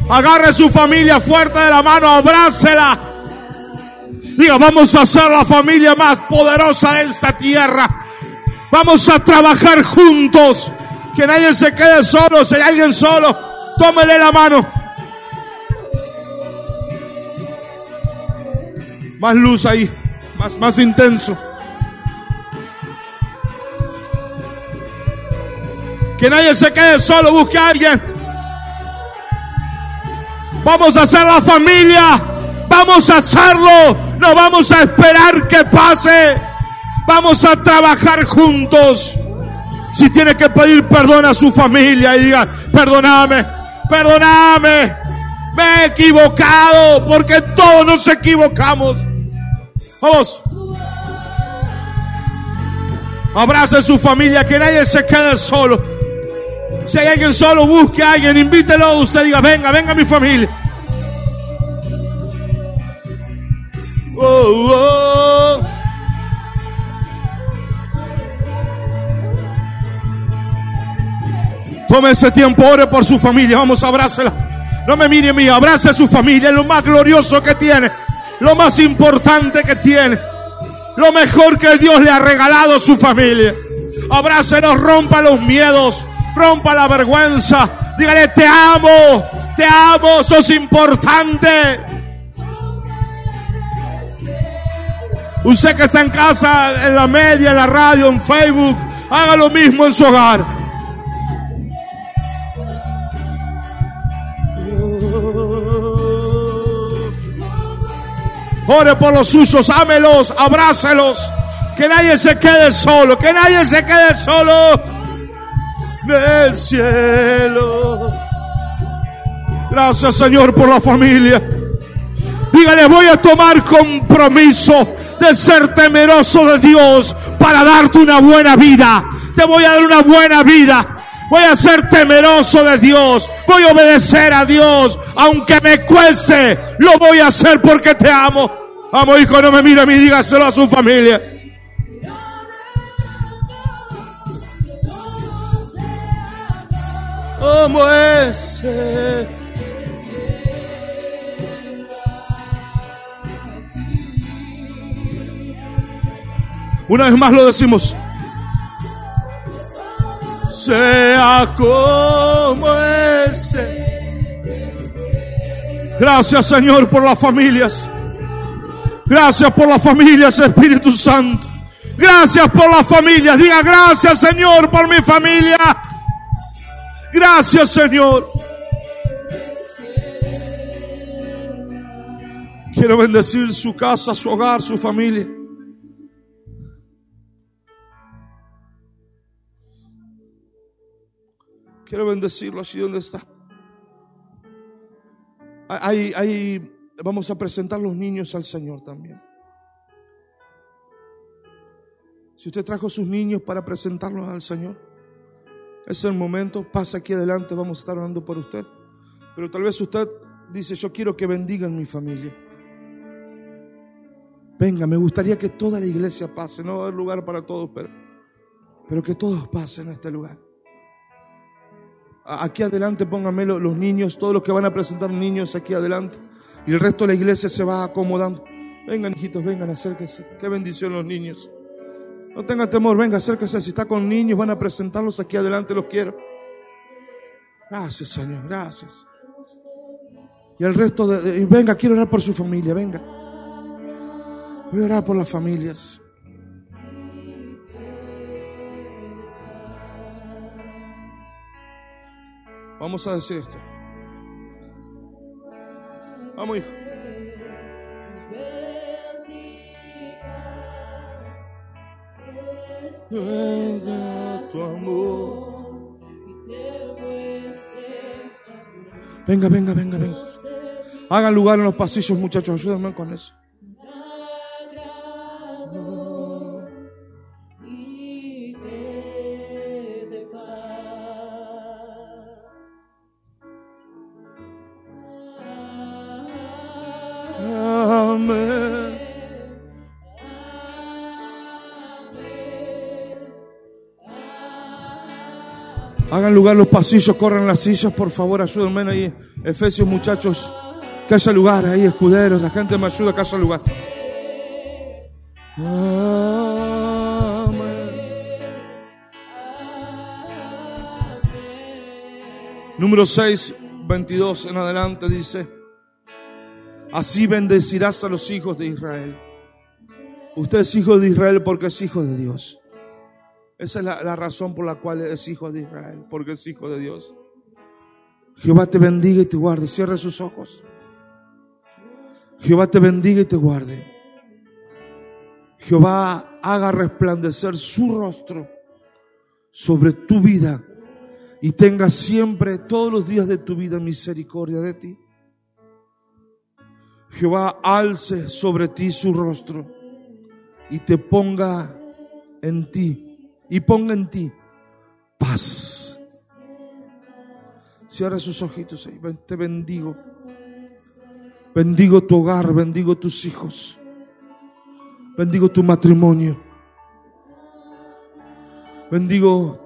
Agarre su familia fuerte de la mano, abrácela. Diga, vamos a ser la familia más poderosa de esta tierra. Vamos a trabajar juntos. Que nadie se quede solo. Si hay alguien solo, tómele la mano. Más luz ahí, más, más intenso. Que nadie se quede solo, busque a alguien. Vamos a hacer la familia. Vamos a hacerlo. No vamos a esperar que pase. Vamos a trabajar juntos. Si tiene que pedir perdón a su familia y diga, perdóname, perdóname, me he equivocado, porque todos nos equivocamos. Vamos. Abrace a su familia, que nadie se quede solo. Si hay alguien solo, busque a alguien, invítelo. Usted diga, venga, venga mi familia. Oh, oh. Ese tiempo, ore por su familia. Vamos, abrácela. No me mire a mí, abrace a su familia. Es lo más glorioso que tiene. Lo más importante que tiene. Lo mejor que Dios le ha regalado a su familia. Abrácenos, rompa los miedos. Rompa la vergüenza. Dígale, te amo. Te amo. Sos importante. Usted que está en casa, en la media, en la radio, en Facebook, haga lo mismo en su hogar. Ore por los suyos, ámelos, abrácelos. Que nadie se quede solo, que nadie se quede solo. Del cielo. Gracias Señor por la familia. Dígale, voy a tomar compromiso de ser temeroso de Dios para darte una buena vida. Te voy a dar una buena vida. Voy a ser temeroso de Dios. Voy a obedecer a Dios. Aunque me cueste, lo voy a hacer porque te amo. Amo, hijo, no me mire a mí, dígaselo a su familia. Como ese. Una vez más lo decimos. Sea como ese. Gracias Señor por las familias. Gracias por las familias, Espíritu Santo. Gracias por las familias. Diga gracias Señor por mi familia. Gracias Señor. Quiero bendecir su casa, su hogar, su familia. Quiero bendecirlo allí donde está. Hay, hay, vamos a presentar los niños al Señor también. Si usted trajo sus niños para presentarlos al Señor, es el momento, pasa aquí adelante, vamos a estar orando por usted. Pero tal vez usted dice, yo quiero que bendigan mi familia. Venga, me gustaría que toda la iglesia pase, no va a haber lugar para todos, pero, pero que todos pasen a este lugar. Aquí adelante pónganme los niños, todos los que van a presentar niños aquí adelante. Y el resto de la iglesia se va acomodando. Vengan, hijitos, vengan, acérquense. Qué bendición los niños. No tengan temor, venga, acérquese. Si está con niños, van a presentarlos aquí adelante, los quiero. Gracias, Señor, gracias. Y el resto de, venga, quiero orar por su familia, venga. Voy a orar por las familias. Vamos a decir esto. Vamos, hijo. Venga, venga, venga, venga. Hagan lugar en los pasillos, muchachos. Ayúdenme con eso. Hagan lugar los pasillos, corran las sillas, por favor, ayúdenme ahí. Efesios, muchachos, que haya lugar ahí, escuderos, la gente me ayuda, que haya lugar. Amén. Número 6, 22 en adelante dice, así bendecirás a los hijos de Israel. Usted es hijo de Israel porque es hijo de Dios. Esa es la, razón por la cual es hijo de Israel, porque es hijo de Dios. Jehová te bendiga y te guarde. Cierre sus ojos. Jehová te bendiga y te guarde. Jehová haga resplandecer su rostro sobre tu vida y tenga siempre todos los días de tu vida misericordia de ti. Jehová alce sobre ti su rostro y te ponga en ti y ponga en ti paz. Cierra sus ojitos. Te bendigo. Bendigo tu hogar, bendigo tus hijos. Bendigo tu matrimonio. Bendigo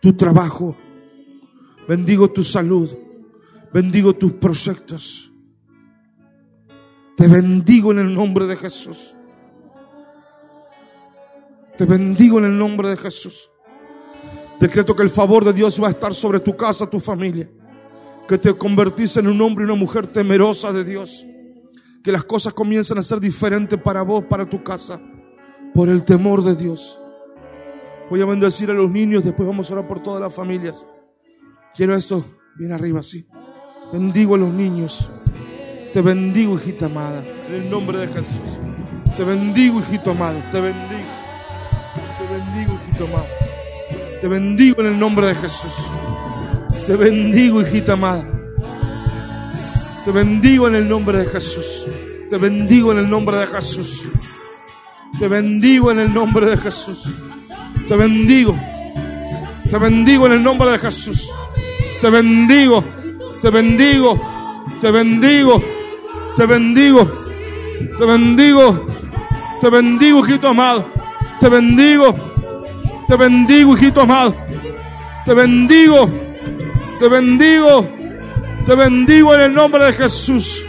tu trabajo. Bendigo tu salud. Bendigo tus proyectos. Te bendigo en el nombre de Jesús. Te bendigo en el nombre de Jesús. Decreto que el favor de Dios va a estar sobre tu casa, tu familia. Que te convertís en un hombre y una mujer temerosa de Dios. Que las cosas comiencen a ser diferentes para vos, para tu casa. Por el temor de Dios. Voy a bendecir a los niños, después vamos a orar por todas las familias. Quiero esto bien arriba, así. Bendigo a los niños. Te bendigo, hijita amada, en el nombre de Jesús. Te bendigo, hijito amado. Te bendigo. Te bendigo, hijito amado. Te bendigo en el nombre de Jesús. Te bendigo, hijita amada. Te bendigo en el nombre de Jesús. Te bendigo en el nombre de Jesús. Te bendigo en el nombre de Jesús. Te bendigo. Te bendigo en el nombre de Jesús. Te bendigo. Te bendigo. Te bendigo. Te bendigo. Te bendigo. Te bendigo, hijito amado. Te bendigo. Te bendigo, hijito amado. Te bendigo. Te bendigo. Te bendigo en el nombre de Jesús.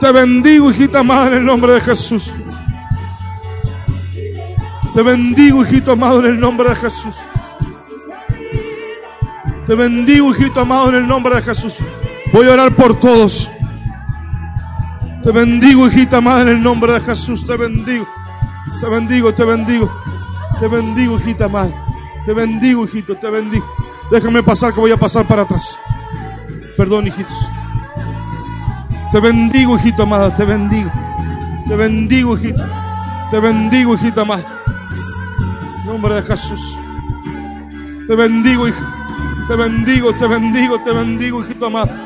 Te bendigo, hijita amada, en el nombre de Jesús. Te bendigo, hijito amado, en el nombre de Jesús. Te bendigo, hijito amado, en el nombre de Jesús. Voy a orar por todos. Te bendigo, hijita amada, en el nombre de Jesús. Te bendigo. Te bendigo, te bendigo. Te bendigo, hijita amada. Te bendigo, hijito, te bendigo. Déjame pasar que voy a pasar para atrás. Perdón, hijitos. Te bendigo, hijito amado, te bendigo. Te bendigo, hijito. Te bendigo, hijita amada. En nombre de Jesús. Te bendigo, hijo. Te bendigo, te bendigo, te bendigo, hijito amado.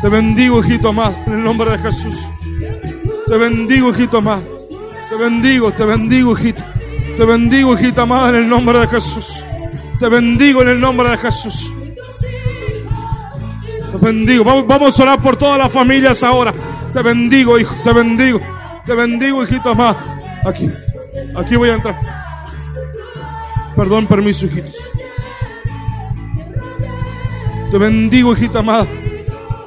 Te bendigo, hijito amado, en el nombre de Jesús. Te bendigo, hijito amado. Te bendigo, te bendigo, hijito. Te bendigo, hijita amada, en el nombre de Jesús. Te bendigo en el nombre de Jesús. Te bendigo. Vamos, a orar por todas las familias ahora. Te bendigo, hijo. Te bendigo. Te bendigo, hijito amado. Aquí. Aquí voy a entrar. Perdón, permiso, hijitos. Te bendigo, hijita amada.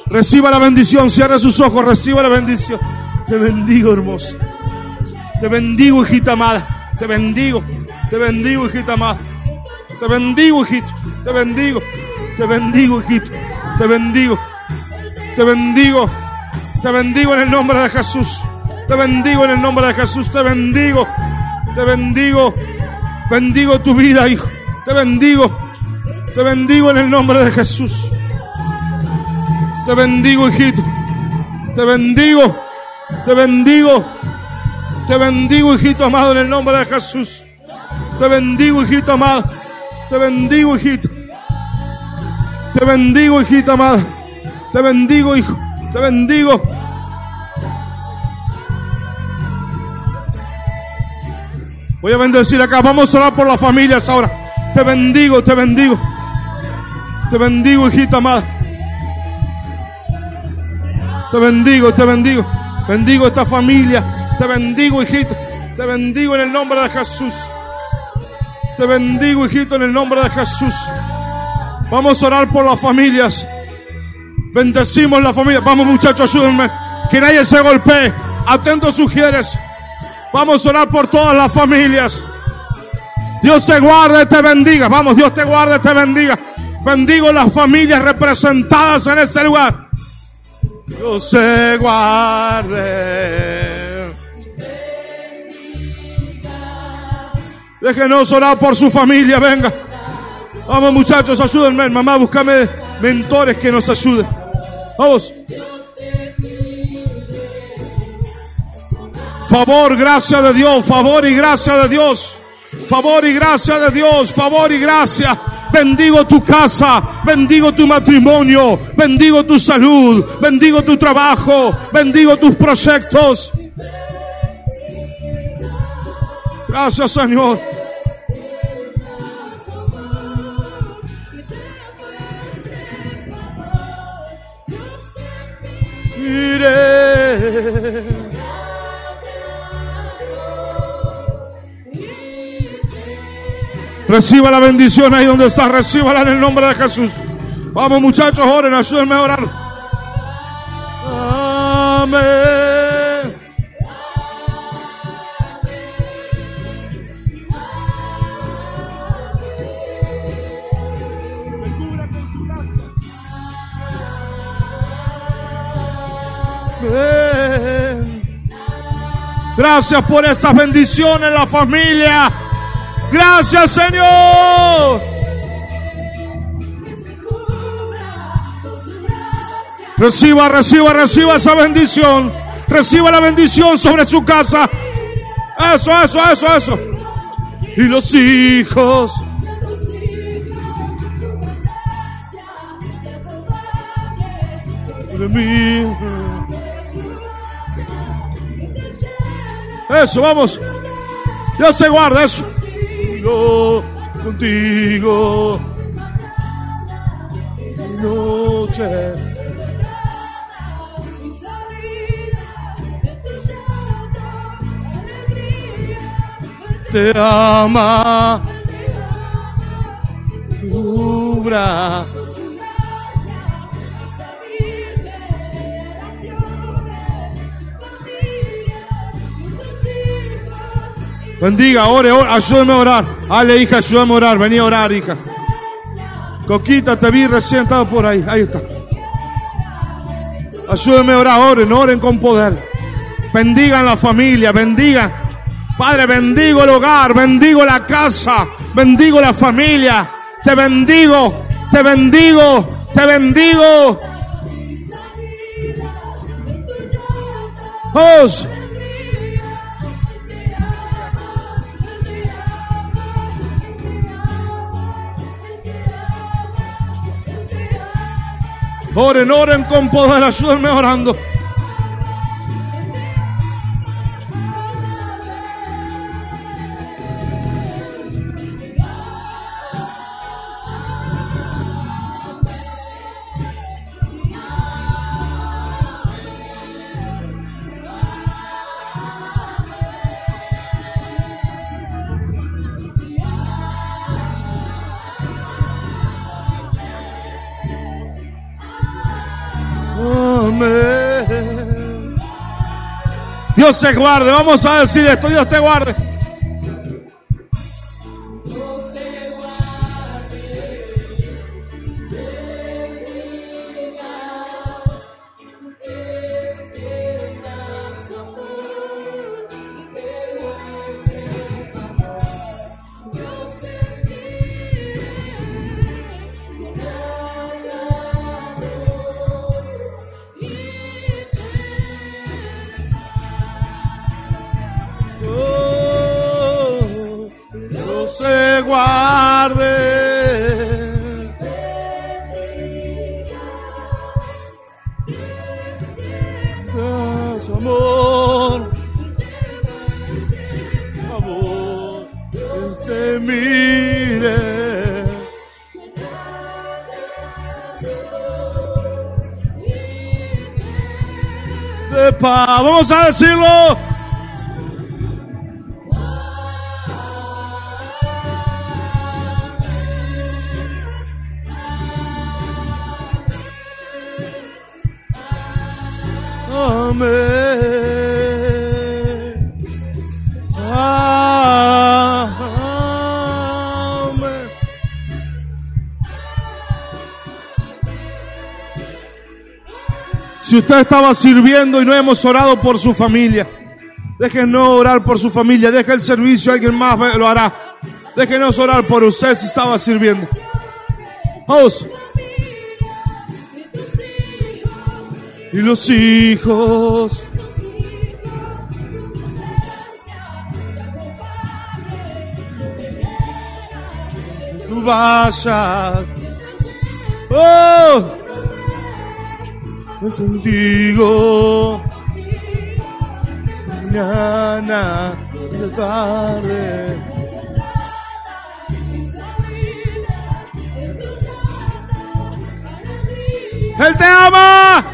Reciba la bendición. Cierra sus ojos. Reciba la bendición. Te bendigo, hermosa. Te bendigo, hijita amada. Te bendigo. Te bendigo, hijita amada. Te bendigo, hijito. Te bendigo. Te bendigo, hijito. Te bendigo. Te bendigo. Te bendigo en el nombre de Jesús. Te bendigo en el nombre de Jesús. Te bendigo. Te bendigo. Bendigo tu vida, hijo. Te bendigo. Te bendigo en el nombre de Jesús. Te bendigo, hijito. Te bendigo. Te bendigo. Te bendigo, hijito amado, en el nombre de Jesús. Te bendigo, hijito amado. Te bendigo, hijito. Te bendigo, hijita amada. Te bendigo, hijo. Te bendigo. Voy a bendecir acá. Vamos a orar por las familias ahora. Te bendigo, te bendigo. Te bendigo, hijita amada. Te bendigo, te bendigo. Bendigo esta familia. Te bendigo, hijito. Te bendigo en el nombre de Jesús. Te bendigo, hijito, en el nombre de Jesús. Vamos a orar por las familias. Bendecimos la familia. Vamos, muchachos, ayúdenme. Que nadie se golpee. Atentos, sugieres. Vamos a orar por todas las familias. Dios te guarde, te bendiga. Vamos, Dios te guarde, te bendiga. Bendigo las familias representadas en ese lugar. Dios se guarde. Déjenos orar por su familia, venga. Vamos muchachos, ayúdenme. Mamá, búscame mentores que nos ayuden. Vamos. Favor, gracia de Dios, favor y gracia de Dios. Favor y gracia de Dios, favor y gracia. Bendigo tu casa, bendigo tu matrimonio, bendigo tu salud, bendigo tu trabajo, bendigo tus proyectos. Gracias Señor. Reciba la bendición ahí donde está, recíbala en el nombre de Jesús. Vamos muchachos, oren, ayúdenme a orar. Amén. Amén. Gracias por esas bendiciones en la familia. Gracias Señor. Reciba, reciba, reciba esa bendición. Reciba la bendición sobre su casa. Eso, eso, eso, eso. Y los hijos. De mí. Eso, vamos. Dios se guarda eso. Yo contigo. Noche. Te ama. Cubra. Bendiga, ore, ayúdame a orar. Dale, hija, ayúdame a orar. Vení a orar, hija. Coquita, te vi recién estado por ahí. Ahí está. Ayúdame a orar, oren, oren con poder. Bendigan la familia, bendigan. Padre, bendigo el hogar, bendigo la casa, bendigo la familia. Te bendigo, te bendigo, te bendigo. Vamos. Oren, oren con poder, ayúdenme orando. Dios se guarde, vamos a decir esto, Dios te guarde. Vamos a decirlo. Usted estaba sirviendo y no hemos orado por su familia, déjenos orar por su familia, deje el servicio, alguien más lo hará. Déjenos orar por usted si estaba sirviendo. Vamos. Y los hijos. Tú vayas. Oh. Contigo. Mañana y tarde. Él te ama.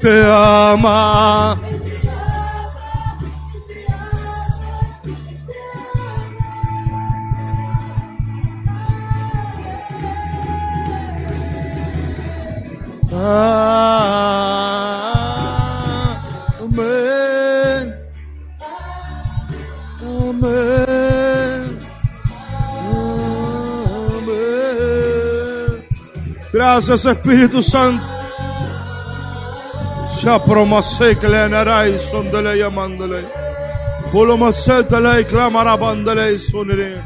Te ama. Gracias Espíritu Santo. Ya promase que le narai son de ley amándole. Polomaceta ley clamará bandele sonere.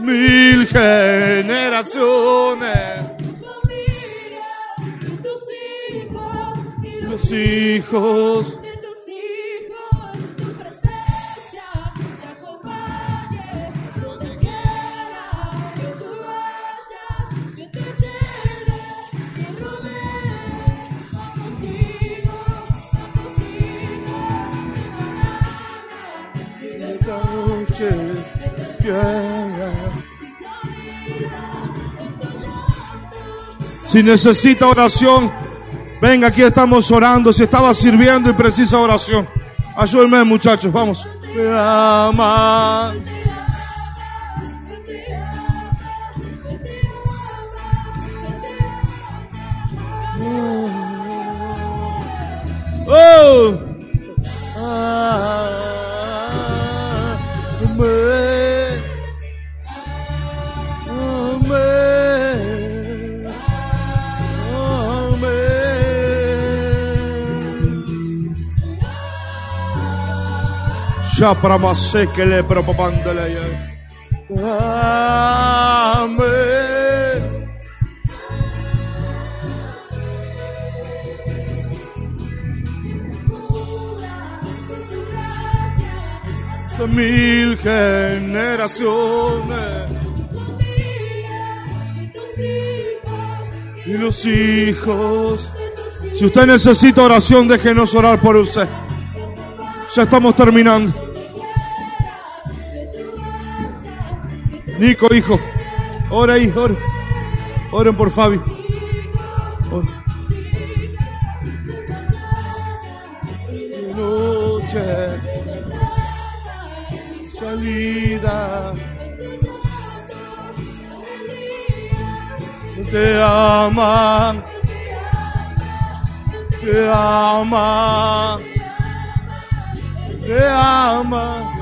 Mil generaciones. Los hijos, Si necesita oración, venga, aquí estamos orando. Si estaba sirviendo y precisa oración, ayúdenme, muchachos, vamos. Me ama. Oh. Ah, Shapramase que le propapandele. Amén. mil generaciones y los hijos. Si usted necesita oración, déjenos orar por usted. Ya estamos terminando. Nico, hijo, ora ahí, ora. Oren por Fabi. Noche, salida. Te ama, te ama, te ama.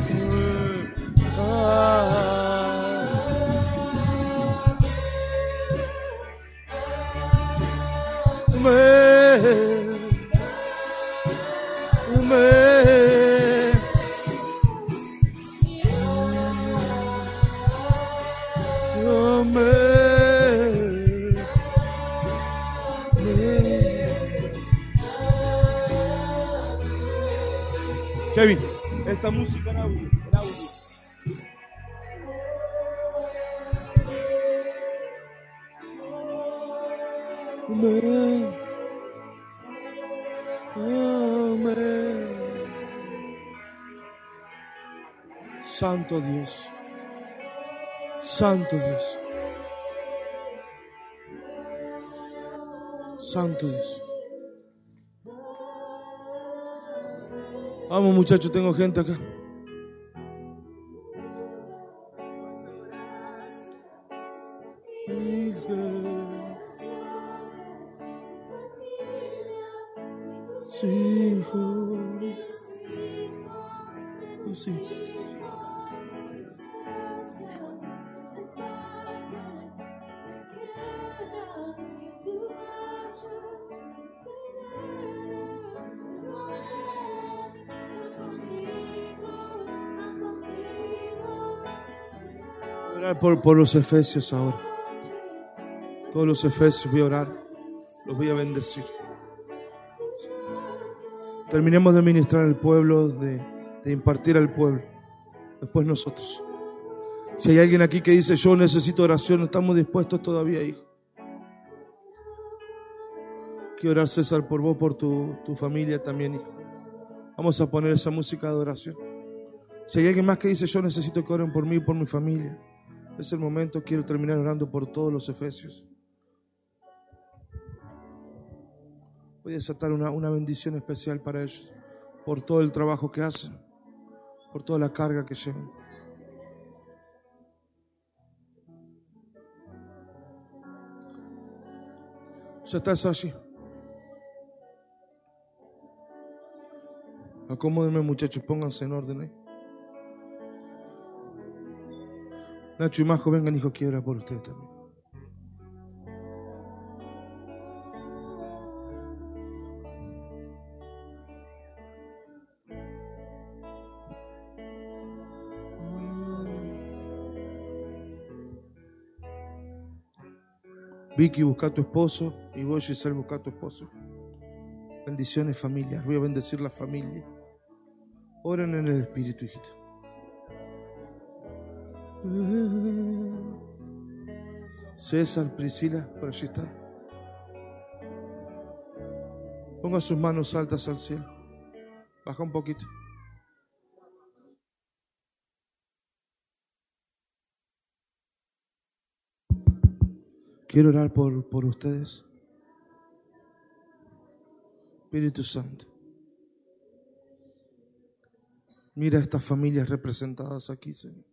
Santo Dios. Santo Dios. Santo Dios. Vamos muchachos, tengo gente acá. Por, por los efesios ahora. Todos los efesios voy a orar. Los voy a bendecir. Terminemos de ministrar al pueblo, de, de impartir al pueblo. Después nosotros. Si hay alguien aquí que dice, yo necesito oración, estamos dispuestos todavía, hijo. Quiero orar, César, por vos, por tu, tu familia también, hijo. Vamos a poner esa música de oración. Si hay alguien más que dice, yo necesito que oren por mí por mi familia, es el momento, quiero terminar orando por todos los efesios. Voy a desatar una, una bendición especial para ellos, por todo el trabajo que hacen, por toda la carga que llevan. Ya estás allí. Acomódenme muchachos, pónganse en orden. ¿eh? Nacho y Majo, vengan, hijo, quiero por ustedes también. Vicky, busca a tu esposo y vos, Giselle, busca a tu esposo. Bendiciones, familia. Voy a bendecir la familia. Oren en el Espíritu, hijito. César, Priscila, por allí está. Ponga sus manos altas al cielo. Baja un poquito. Quiero orar por, por ustedes. Espíritu Santo. Mira estas familias representadas aquí, Señor.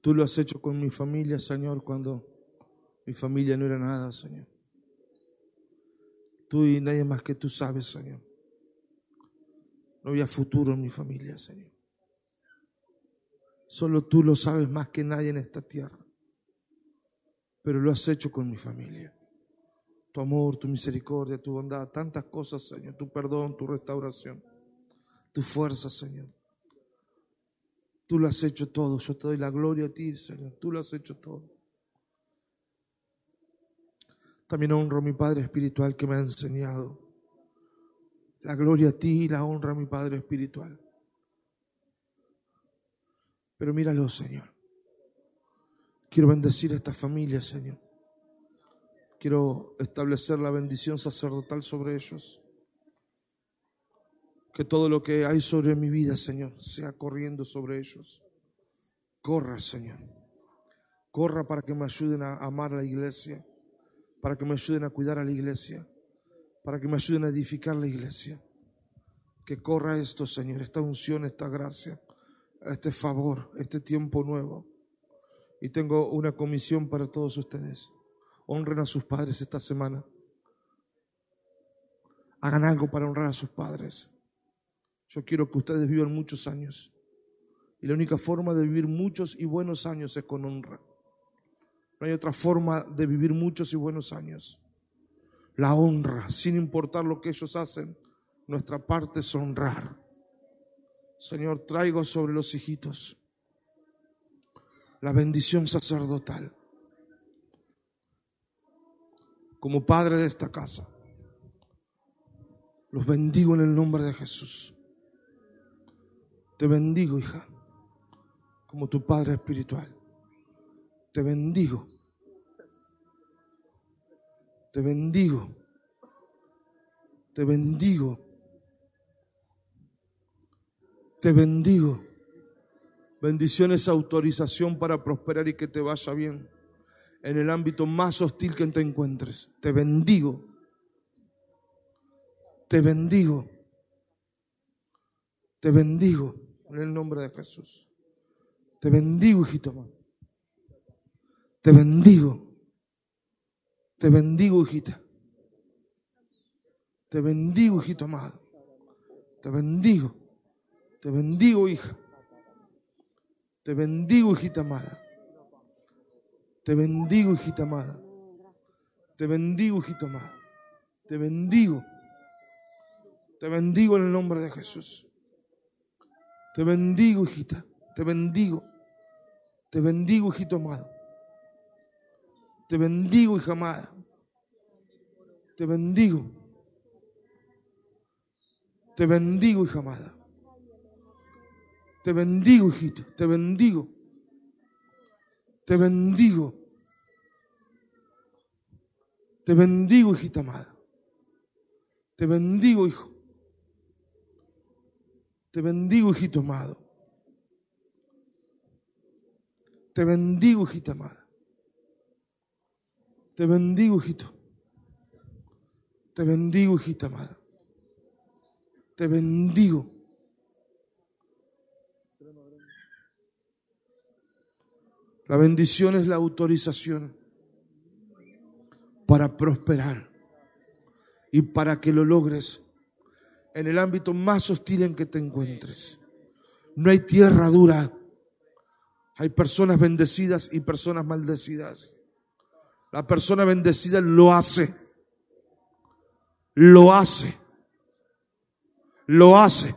Tú lo has hecho con mi familia, Señor, cuando mi familia no era nada, Señor. Tú y nadie más que tú sabes, Señor. No había futuro en mi familia, Señor. Solo tú lo sabes más que nadie en esta tierra. Pero lo has hecho con mi familia. Tu amor, tu misericordia, tu bondad, tantas cosas, Señor. Tu perdón, tu restauración, tu fuerza, Señor. Tú lo has hecho todo. Yo te doy la gloria a ti, Señor. Tú lo has hecho todo. También honro a mi Padre Espiritual que me ha enseñado. La gloria a ti y la honra a mi Padre Espiritual. Pero míralo, Señor. Quiero bendecir a esta familia, Señor. Quiero establecer la bendición sacerdotal sobre ellos. Que todo lo que hay sobre mi vida, Señor, sea corriendo sobre ellos. Corra, Señor. Corra para que me ayuden a amar a la iglesia, para que me ayuden a cuidar a la iglesia, para que me ayuden a edificar la iglesia. Que corra esto, Señor, esta unción, esta gracia, este favor, este tiempo nuevo. Y tengo una comisión para todos ustedes. Honren a sus padres esta semana. Hagan algo para honrar a sus padres. Yo quiero que ustedes vivan muchos años. Y la única forma de vivir muchos y buenos años es con honra. No hay otra forma de vivir muchos y buenos años. La honra, sin importar lo que ellos hacen, nuestra parte es honrar. Señor, traigo sobre los hijitos la bendición sacerdotal. Como padre de esta casa, los bendigo en el nombre de Jesús. Te bendigo, hija, como tu padre espiritual. Te bendigo. Te bendigo. Te bendigo. Te bendigo. Bendición es autorización para prosperar y que te vaya bien en el ámbito más hostil que te encuentres. Te bendigo. Te bendigo. Te bendigo en el nombre de Jesús. Te bendigo, hijito. amado. Te bendigo. Te bendigo, hijita. Te bendigo, hijito amado. Te bendigo. Te bendigo, hija. Te bendigo, hijita amada. Te bendigo, hijita amada. Te bendigo, hijito amado. Te bendigo. Te bendigo en el nombre de Jesús. Te bendigo, hijita. Te bendigo. Te bendigo, hijito amado. Te bendigo, hija amada. Te bendigo. Te bendigo, hija amada. Te bendigo, hijito. Te bendigo. Te bendigo. Te bendigo, hijita amada. Te bendigo, hijo. Te bendigo, hijito amado. Te bendigo, hijita amada. Te bendigo, hijito. Te bendigo, hijita amada. Te bendigo. La bendición es la autorización para prosperar y para que lo logres en el ámbito más hostil en que te encuentres. No hay tierra dura. Hay personas bendecidas y personas maldecidas. La persona bendecida lo hace. Lo hace. Lo hace.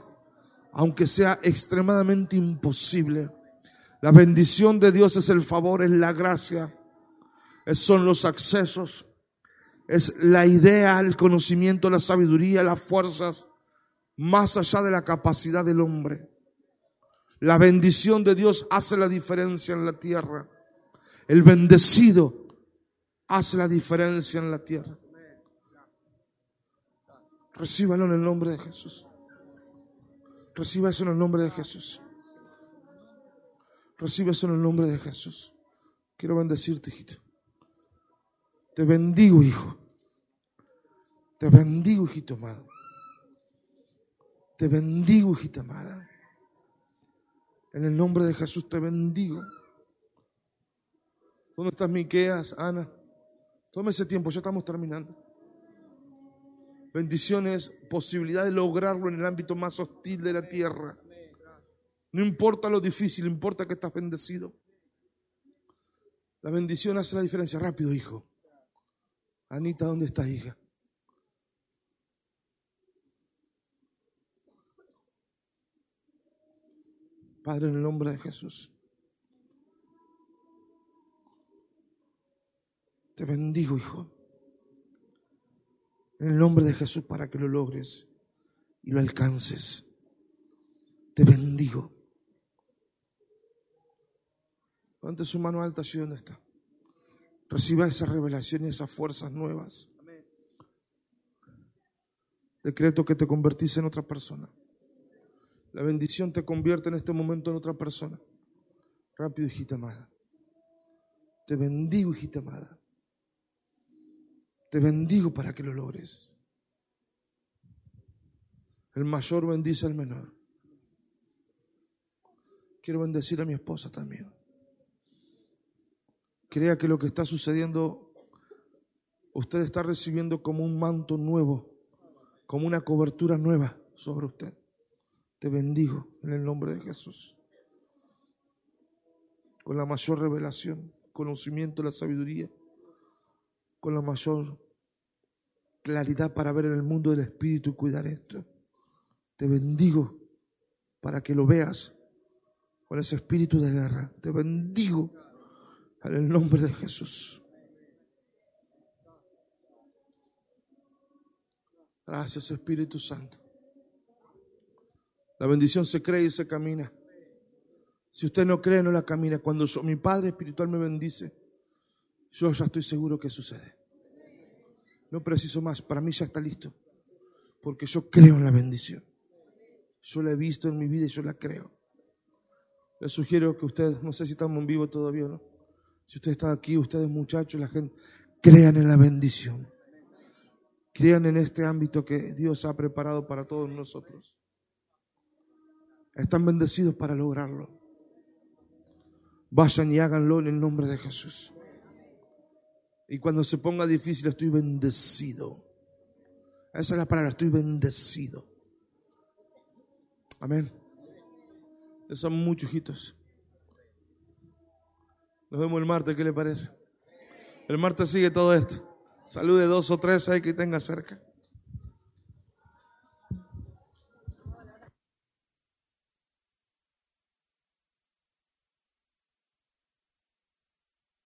Aunque sea extremadamente imposible. La bendición de Dios es el favor, es la gracia. Son los accesos. Es la idea, el conocimiento, la sabiduría, las fuerzas. Más allá de la capacidad del hombre. La bendición de Dios hace la diferencia en la tierra. El bendecido hace la diferencia en la tierra. Recíbalo en el nombre de Jesús. Reciba eso en el nombre de Jesús. Recibe eso en el nombre de Jesús. Quiero bendecirte, hijito. Te bendigo, hijo. Te bendigo, hijito amado. Te bendigo, hijita amada. En el nombre de Jesús te bendigo. ¿Dónde estás, Miqueas, Ana? Tome ese tiempo, ya estamos terminando. Bendiciones, posibilidad de lograrlo en el ámbito más hostil de la tierra. No importa lo difícil, importa que estás bendecido. La bendición hace la diferencia. Rápido, hijo. Anita, ¿dónde estás, hija? Padre, en el nombre de Jesús. Te bendigo, hijo. En el nombre de Jesús para que lo logres y lo alcances. Te bendigo. Levante su mano alta allí donde está. Reciba esa revelación y esas fuerzas nuevas. Decreto que te convertís en otra persona. La bendición te convierte en este momento en otra persona. Rápido, hijita amada. Te bendigo, hijita amada. Te bendigo para que lo logres. El mayor bendice al menor. Quiero bendecir a mi esposa también. Crea que lo que está sucediendo, usted está recibiendo como un manto nuevo, como una cobertura nueva sobre usted. Te bendigo en el nombre de Jesús. Con la mayor revelación, conocimiento, la sabiduría, con la mayor claridad para ver en el mundo del Espíritu y cuidar esto. Te bendigo para que lo veas con ese espíritu de guerra. Te bendigo en el nombre de Jesús. Gracias Espíritu Santo. La bendición se cree y se camina. Si usted no cree, no la camina. Cuando yo- mi Padre Espiritual me bendice, yo ya estoy seguro que sucede. No preciso más, para mí ya está listo. Porque yo creo en la bendición. Yo la he visto en mi vida y yo la creo. Les sugiero que ustedes, no sé si estamos en vivo todavía o no, si usted está aquí, ustedes muchachos, la gente, crean en la bendición. Crean en este ámbito que Dios ha preparado para todos nosotros. Están bendecidos para lograrlo. Vayan y háganlo en el nombre de Jesús. Y cuando se ponga difícil, estoy bendecido. Esa es la palabra, estoy bendecido. Amén. Ya son muchos hijitos. Nos vemos el martes, ¿qué le parece? El martes sigue todo esto. Salude dos o tres ahí que tenga cerca.